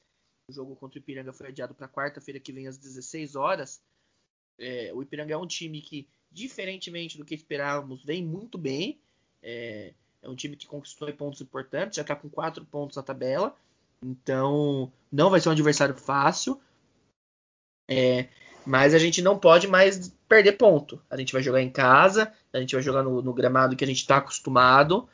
o jogo contra o Ipiranga foi adiado para quarta-feira que vem às 16 horas. É, o Ipiranga é um time que, diferentemente do que esperávamos, vem muito bem. É, é um time que conquistou pontos importantes, já está com quatro pontos na tabela. Então, não vai ser um adversário fácil. É, mas a gente não pode mais perder ponto. A gente vai jogar em casa, a gente vai jogar no, no gramado que a gente está acostumado.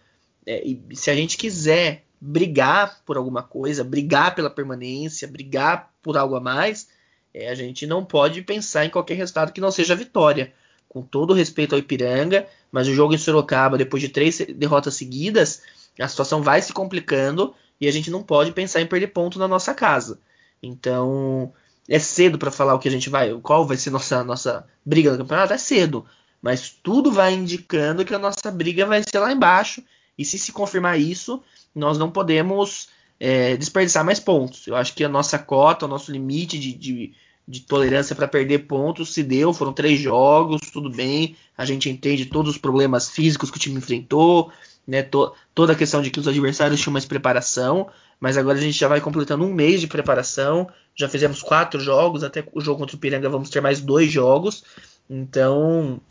É, e se a gente quiser brigar por alguma coisa, brigar pela permanência, brigar por algo a mais, é, a gente não pode pensar em qualquer resultado que não seja vitória. Com todo respeito ao Ipiranga, mas o jogo em Sorocaba, depois de três derrotas seguidas, a situação vai se complicando e a gente não pode pensar em perder ponto na nossa casa. Então, é cedo para falar o que a gente vai, qual vai ser nossa nossa briga no campeonato, é cedo, mas tudo vai indicando que a nossa briga vai ser lá embaixo. E se se confirmar isso, nós não podemos é, desperdiçar mais pontos. Eu acho que a nossa cota, o nosso limite de, de, de tolerância para perder pontos se deu. Foram três jogos, tudo bem. A gente entende todos os problemas físicos que o time enfrentou, né, to, toda a questão de que os adversários tinham mais preparação, mas agora a gente já vai completando um mês de preparação, já fizemos quatro jogos, até o jogo contra o Piranga vamos ter mais dois jogos, então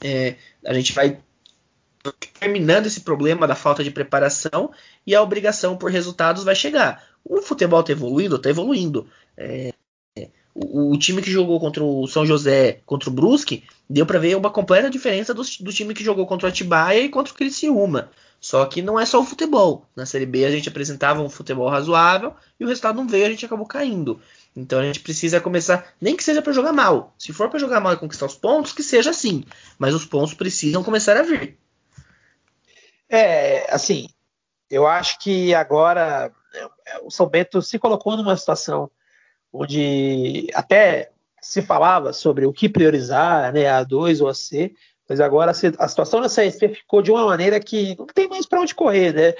é, a gente vai terminando esse problema da falta de preparação e a obrigação por resultados vai chegar. O futebol está evoluindo, está evoluindo. É, o, o, time que jogou contra o São José, contra o Brusque, deu para ver uma completa diferença do, do, time que jogou contra o Atibaia e contra o Criciúma. Só que não é só o futebol. Na Série B a gente apresentava um futebol razoável e o resultado não veio, a gente acabou caindo. Então a gente precisa começar, nem que seja para jogar mal. Se for para jogar mal e conquistar os pontos, que seja assim. Mas os pontos precisam começar a vir. É, assim, eu acho que agora é, o São Bento se colocou numa situação onde até se falava sobre o que priorizar, né, a 2 ou a C, mas agora a situação na CSP ficou de uma maneira que não tem mais para onde correr, né?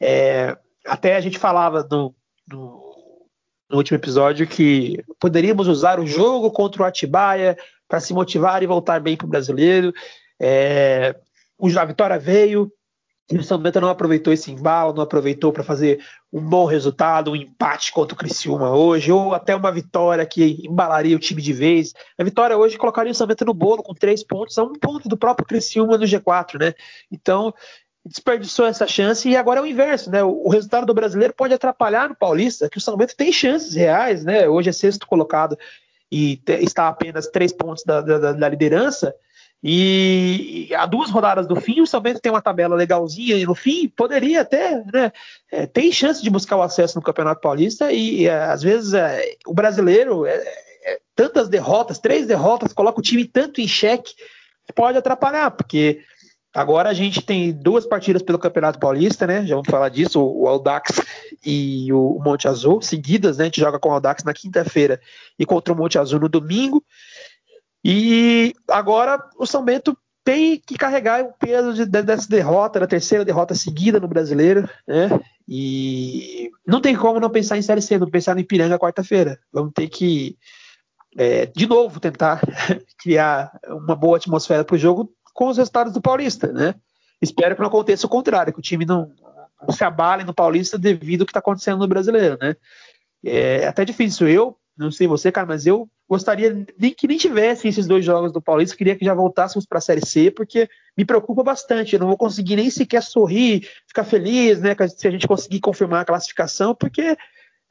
É, até a gente falava no, no, no, último episódio que poderíamos usar o jogo contra o Atibaia para se motivar e voltar bem para o brasileiro. É, a vitória veio, e o São Bento não aproveitou esse embalo, não aproveitou para fazer um bom resultado, um empate contra o Criciúma hoje, ou até uma vitória que embalaria o time de vez. A vitória hoje colocaria o São Bento no bolo com três pontos, a um ponto do próprio Criciúma no G4, né? Então, desperdiçou essa chance e agora é o inverso, né? O, resultado do brasileiro pode atrapalhar no Paulista, que o São Bento tem chances reais, né? Hoje é sexto colocado e está apenas três pontos da, da, da liderança. E, e a duas rodadas do fim, o São Bento tem uma tabela legalzinha e no fim poderia até, né, é, tem chance de buscar o acesso no Campeonato Paulista e, é, às vezes é, o brasileiro, é, é, tantas derrotas, três derrotas, coloca o time tanto em xeque, pode atrapalhar, porque agora a gente tem duas partidas pelo Campeonato Paulista, né, já vamos falar disso, o, o Aldax e o Monte Azul, seguidas, né, a gente joga com o Aldax na quinta-feira e contra o Monte Azul no domingo, E agora o São Bento tem que carregar o peso de, dessa derrota, da terceira derrota seguida no brasileiro, né? E não tem como não pensar em Série C, não pensar em Piranga quarta-feira. Vamos ter que, é, de novo, tentar criar uma boa atmosfera para o jogo com os resultados do Paulista, né? Espero que não aconteça o contrário, que o time não, não se abale no Paulista devido ao que está acontecendo no brasileiro, né? É até difícil. Eu, não sei você, cara, mas eu gostaria nem que nem tivesse esses dois jogos do Paulista, queria que já voltássemos para a Série C, porque me preocupa bastante. Eu não vou conseguir nem sequer sorrir, ficar feliz, né, se a gente conseguir confirmar a classificação, porque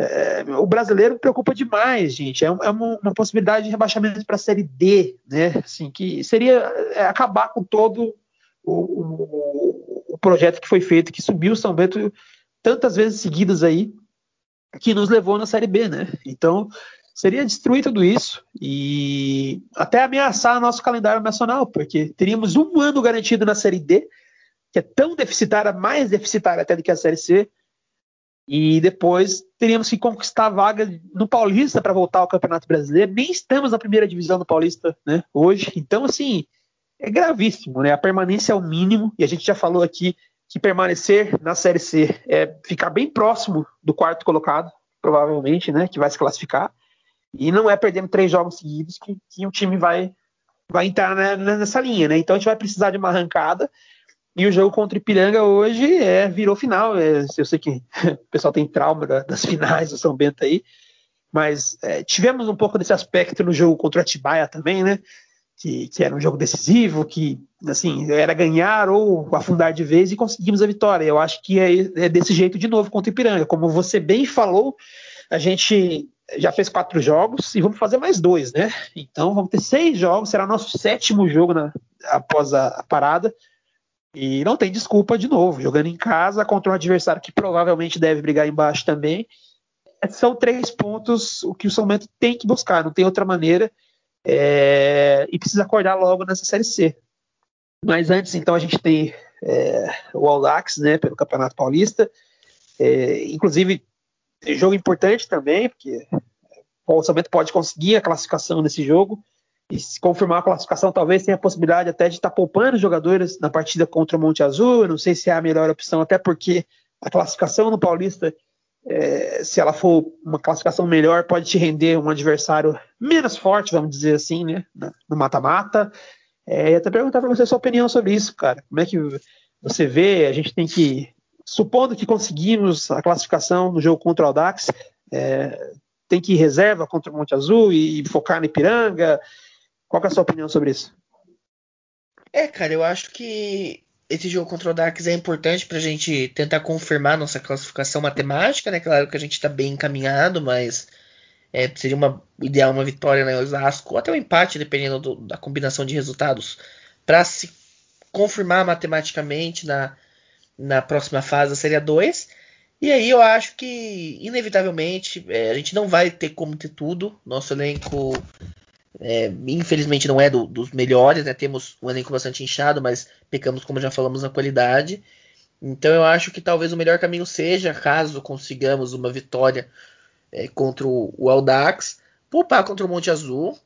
é, o brasileiro me preocupa demais, gente. É, é uma, uma, possibilidade de rebaixamento para a Série D, né? Assim, que seria é, acabar com todo o, o, o, projeto que foi feito, que subiu o São Bento tantas vezes seguidas aí, que nos levou na Série B, né? Então, seria destruir tudo isso e até ameaçar nosso calendário nacional, porque teríamos um ano garantido na Série D, que é tão deficitária, mais deficitária até do que a Série C, e depois teríamos que conquistar vaga no Paulista para voltar ao Campeonato Brasileiro. Nem estamos na primeira divisão do Paulista né, hoje, então, assim, é gravíssimo, né? A permanência é o mínimo, e a gente já falou aqui que permanecer na Série C é ficar bem próximo do quarto colocado, provavelmente, né? Que vai se classificar. E não é perdendo três jogos seguidos que, que o time vai, vai entrar nessa linha, né? Então a gente vai precisar de uma arrancada. E o jogo contra o Ipiranga hoje é, virou final. É, eu sei que o pessoal tem trauma das finais do São Bento aí, mas é, tivemos um pouco desse aspecto no jogo contra o Atibaia também, né? Que, que, era um jogo decisivo, que assim era ganhar ou afundar de vez e conseguimos a vitória. Eu acho que é, é desse jeito de novo contra o Ipiranga. Como você bem falou, a gente já fez quatro jogos e vamos fazer mais dois, né? Então vamos ter seis jogos, será nosso sétimo jogo na, após a, a, parada. E não tem desculpa de novo, jogando em casa contra um adversário que provavelmente deve brigar embaixo também. São três pontos o que o São Bento tem que buscar, não tem outra maneira. É, e precisa acordar logo nessa Série C. Mas antes, então, a gente tem é, o Audax, né, pelo Campeonato Paulista. É, inclusive, jogo importante também, porque o orçamento pode conseguir a classificação nesse jogo. E se confirmar a classificação, talvez tenha a possibilidade até de estar tá poupando jogadores na partida contra o Monte Azul. Eu não sei se é a melhor opção, até porque a classificação no Paulista, é, se ela for uma classificação melhor, pode te render um adversário menos forte, vamos dizer assim, né? No mata-mata. É, e até perguntar para você a sua opinião sobre isso, cara. Como é que você vê? A gente tem que supondo que conseguimos a classificação no jogo contra o Audax, é, tem que ir reserva contra o Monte Azul e focar no Ipiranga? Qual é a sua opinião sobre isso? É, cara, eu acho que esse jogo contra o Audax é importante para a gente tentar confirmar nossa classificação matemática, né? Claro que a gente está bem encaminhado, mas é, seria uma ideal uma vitória na né, Osasco, ou até um empate, dependendo do, da combinação de resultados, para se confirmar matematicamente na, na próxima fase da Série 2. E aí eu acho que, inevitavelmente, é, a gente não vai ter como ter tudo. Nosso elenco, é, infelizmente, não é do, dos melhores, né? Temos um elenco bastante inchado, mas pecamos, como já falamos, na qualidade. Então eu acho que talvez o melhor caminho seja, caso consigamos uma vitória é, contra o, Aldax, poupar contra o Monte Azul,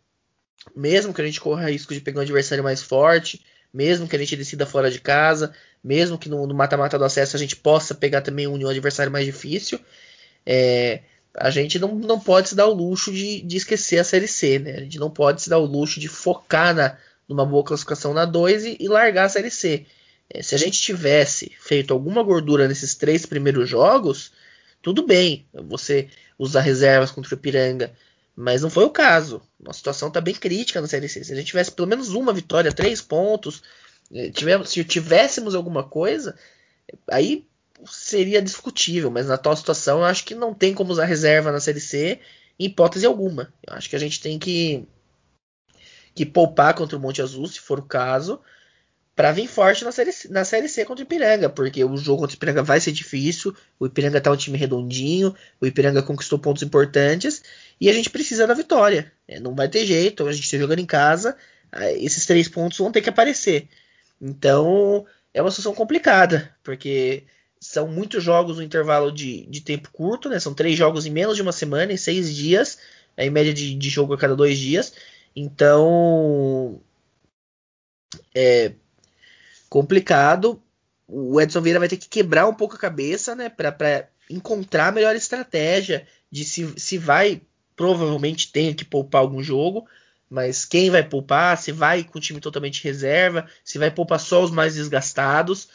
mesmo que a gente corra risco de pegar um adversário mais forte, mesmo que a gente decida fora de casa, mesmo que no mata-mata do acesso a gente possa pegar também um adversário mais difícil, é, a gente não, não pode se dar o luxo de, de esquecer a Série C, né? A gente não pode se dar o luxo de focar na, numa boa classificação na 2 e, e, largar a Série C. É, se a gente tivesse feito alguma gordura nesses três primeiros jogos, tudo bem, você usar reservas contra o Piranga, mas não foi o caso. A situação está bem crítica na Série C. Se a gente tivesse pelo menos uma vitória, três pontos, eh, tivemos, se tivéssemos alguma coisa, aí seria discutível. Mas na atual situação, eu acho que não tem como usar reserva na Série C em hipótese alguma. Eu acho que a gente tem que, que poupar contra o Monte Azul, se for o caso, para vir forte na série, na série C contra o Ipiranga, porque o jogo contra o Ipiranga vai ser difícil, o Ipiranga tá um time redondinho, o Ipiranga conquistou pontos importantes e a gente precisa da vitória. É, não vai ter jeito, a gente está jogando em casa, esses três pontos vão ter que aparecer. Então é uma situação complicada, porque são muitos jogos no intervalo de, de tempo curto, né? São três jogos em menos de uma semana, em seis dias, em média de, de jogo a cada dois dias. Então é complicado. O Edson Vieira vai ter que quebrar um pouco a cabeça, né, para encontrar a melhor estratégia de se, se vai provavelmente ter que poupar algum jogo, mas quem vai poupar, se vai com o time totalmente reserva, se vai poupar só os mais desgastados.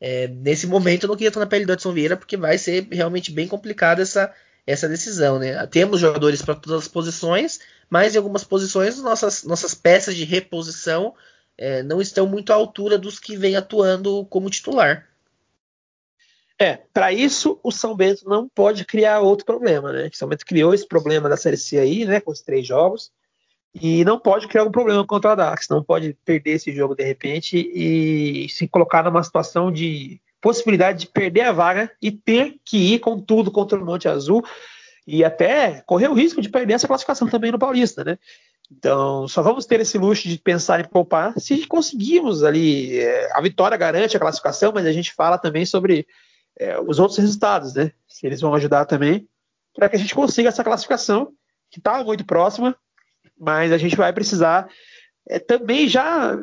É, nesse momento eu não queria estar na pele do Edson Vieira, porque vai ser realmente bem complicada essa, essa decisão. Né? Temos jogadores para todas as posições, mas em algumas posições nossas, nossas peças de reposição é, não estão muito à altura dos que vem atuando como titular. É, para isso o São Bento não pode criar outro problema, né? O São Bento criou esse problema da Série C aí, né, com os três jogos, e não pode criar algum problema contra a Dax, não pode perder esse jogo de repente e se colocar numa situação de possibilidade de perder a vaga e ter que ir com tudo contra o Monte Azul e até correr o risco de perder essa classificação também no Paulista, né? Então, só vamos ter esse luxo de pensar em poupar se conseguirmos ali. É, a vitória garante a classificação, mas a gente fala também sobre é, os outros resultados, né? Se eles vão ajudar também para que a gente consiga essa classificação, que está muito próxima, mas a gente vai precisar é, também já,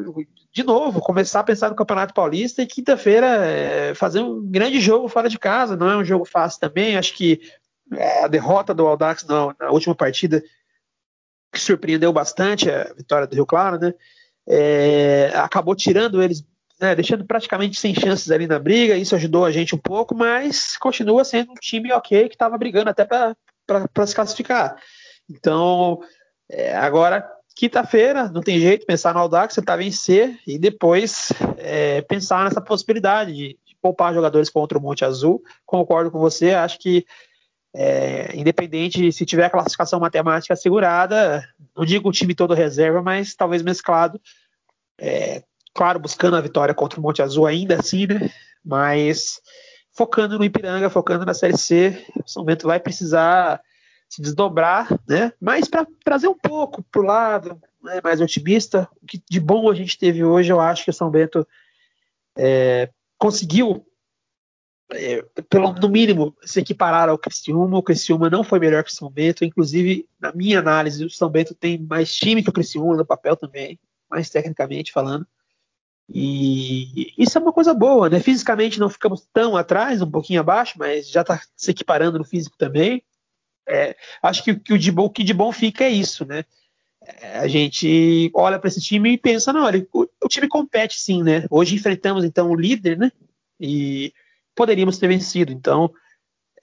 de novo, começar a pensar no Campeonato Paulista e quinta-feira é, fazer um grande jogo fora de casa. Não é um jogo fácil também. Acho que é, a derrota do Aldax na, na última partida que surpreendeu bastante a vitória do Rio Claro, né? É, acabou tirando eles, né, deixando praticamente sem chances ali na briga. Isso ajudou a gente um pouco, mas continua sendo um time ok que estava brigando até para se classificar. Então, é, agora, quinta-feira, não tem jeito, pensar no Audax, tentar vencer e depois é, pensar nessa possibilidade de, de poupar jogadores contra o Monte Azul. Concordo com você, acho que é, independente se tiver a classificação matemática assegurada, não digo o time todo reserva, mas talvez mesclado. É, claro, buscando a vitória contra o Monte Azul ainda assim, né? Mas focando no Ipiranga, focando na Série C, o São Bento vai precisar se desdobrar, né? Mas para trazer um pouco para o lado né, mais otimista, o que de bom a gente teve hoje, eu acho que o São Bento é, conseguiu é, pelo, no mínimo, se equiparar ao Criciúma. O Criciúma não foi melhor que o São Bento. Inclusive, na minha análise, o São Bento tem mais time que o Criciúma no papel também, mais tecnicamente falando. E isso é uma coisa boa, né? Fisicamente não ficamos tão atrás, um pouquinho abaixo, mas já está se equiparando no físico também. É, acho que, que, o de bom, que de bom fica é isso, né? É, a gente olha para esse time e pensa, não, olha, o, o, time compete sim, né? Hoje enfrentamos então o líder, né? E poderíamos ter vencido. Então,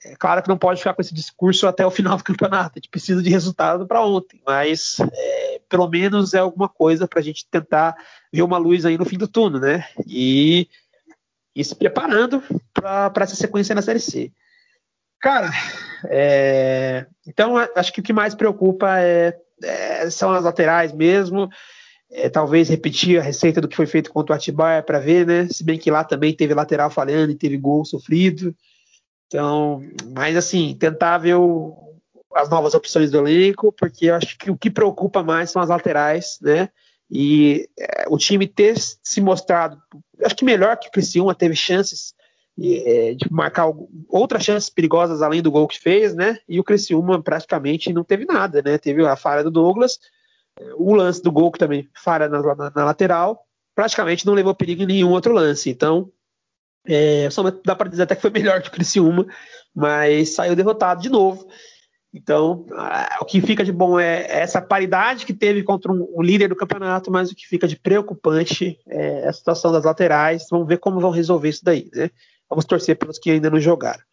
é claro que não pode ficar com esse discurso até o final do campeonato. A gente precisa de resultado para ontem, mas é, pelo menos é alguma coisa para a gente tentar ver uma luz aí no fim do túnel, né? E, e se preparando para essa sequência na Série C. Cara, é, então acho que o que mais preocupa é, é são as laterais mesmo é, talvez repetir a receita do que foi feito contra o Atibaia para ver, né? Se bem que lá também teve lateral falhando e teve gol sofrido. Então, mas assim, tentar ver o, as novas opções do elenco, porque eu acho que o que preocupa mais são as laterais, né? E é, o time ter se mostrado, acho que melhor que o Criciúma teve chances é, de marcar outras chances perigosas além do gol que fez, né? E o Criciúma praticamente não teve nada, né? Teve a falha do Douglas o lance do gol que também falha na, na, na, lateral, praticamente não levou perigo em nenhum outro lance. Então, é, só dá para dizer até que foi melhor que o Criciúma, mas saiu derrotado de novo. Então, o que fica de bom é essa paridade que teve contra um líder do campeonato, mas o que fica de preocupante é a situação das laterais. Vamos ver como vão resolver isso daí, né? Vamos torcer pelos que ainda não jogaram.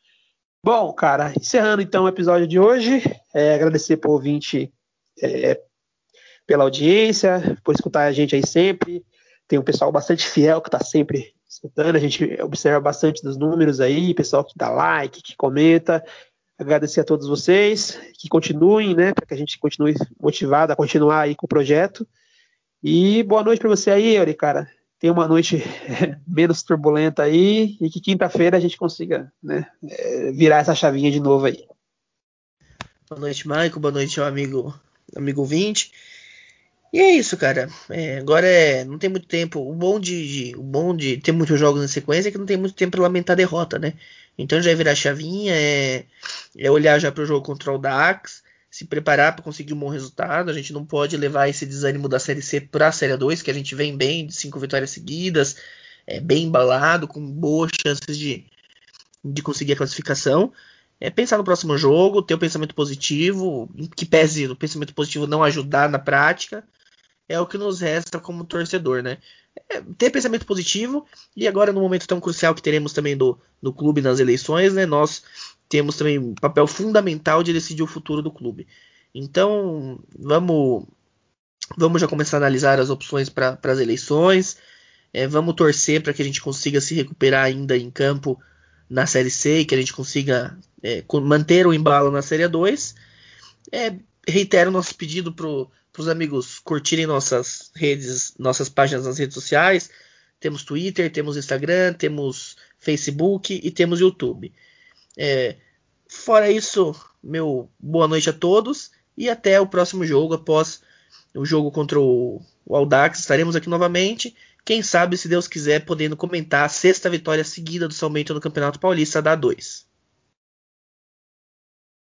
Bom, cara, encerrando então o episódio de hoje, é, agradecer por ouvinte é, pela audiência, por escutar a gente aí sempre. Tem um pessoal bastante fiel que está sempre escutando, a gente observa bastante dos números aí, pessoal que dá like, que comenta. Agradecer a todos vocês, que continuem, né, para que a gente continue motivado a continuar aí com o projeto. E boa noite para você aí, Yuri, cara. Tenha uma noite menos turbulenta aí e que quinta-feira a gente consiga né, é, virar essa chavinha de novo aí. Boa noite, Maico. Boa noite, meu amigo, amigo 20. E é isso, cara. É, agora é, não tem muito tempo. O bom de, de, o bom de ter muitos jogos na sequência é que não tem muito tempo para lamentar a derrota, né? Então já é virar chavinha, é, é olhar já para o jogo contra o Dax. Se preparar para conseguir um bom resultado. A gente não pode levar esse desânimo da Série C para a Série 2, que a gente vem bem, de cinco vitórias seguidas, é, bem embalado, com boas chances de, de conseguir a classificação. É pensar no próximo jogo, ter o um pensamento positivo, que pese o pensamento positivo não ajudar na prática, é o que nos resta como torcedor, né? É ter pensamento positivo e agora no momento tão crucial que teremos também do, do clube nas eleições, né? Nós temos também um papel fundamental de decidir o futuro do clube. Então, vamos, vamos já começar a analisar as opções para as eleições. É, vamos torcer para que a gente consiga se recuperar ainda em campo na Série C e que a gente consiga é, manter o embalo na Série 2. É, reitero nosso pedido para os amigos curtirem nossas redes, nossas páginas nas redes sociais. Temos Twitter, temos Instagram, temos Facebook e temos YouTube. É, fora isso, meu boa noite a todos e até o próximo jogo. Após o jogo contra o, o Aldax, estaremos aqui novamente. Quem sabe, se Deus quiser, podendo comentar a sexta vitória seguida do São Bento no Campeonato Paulista da 2.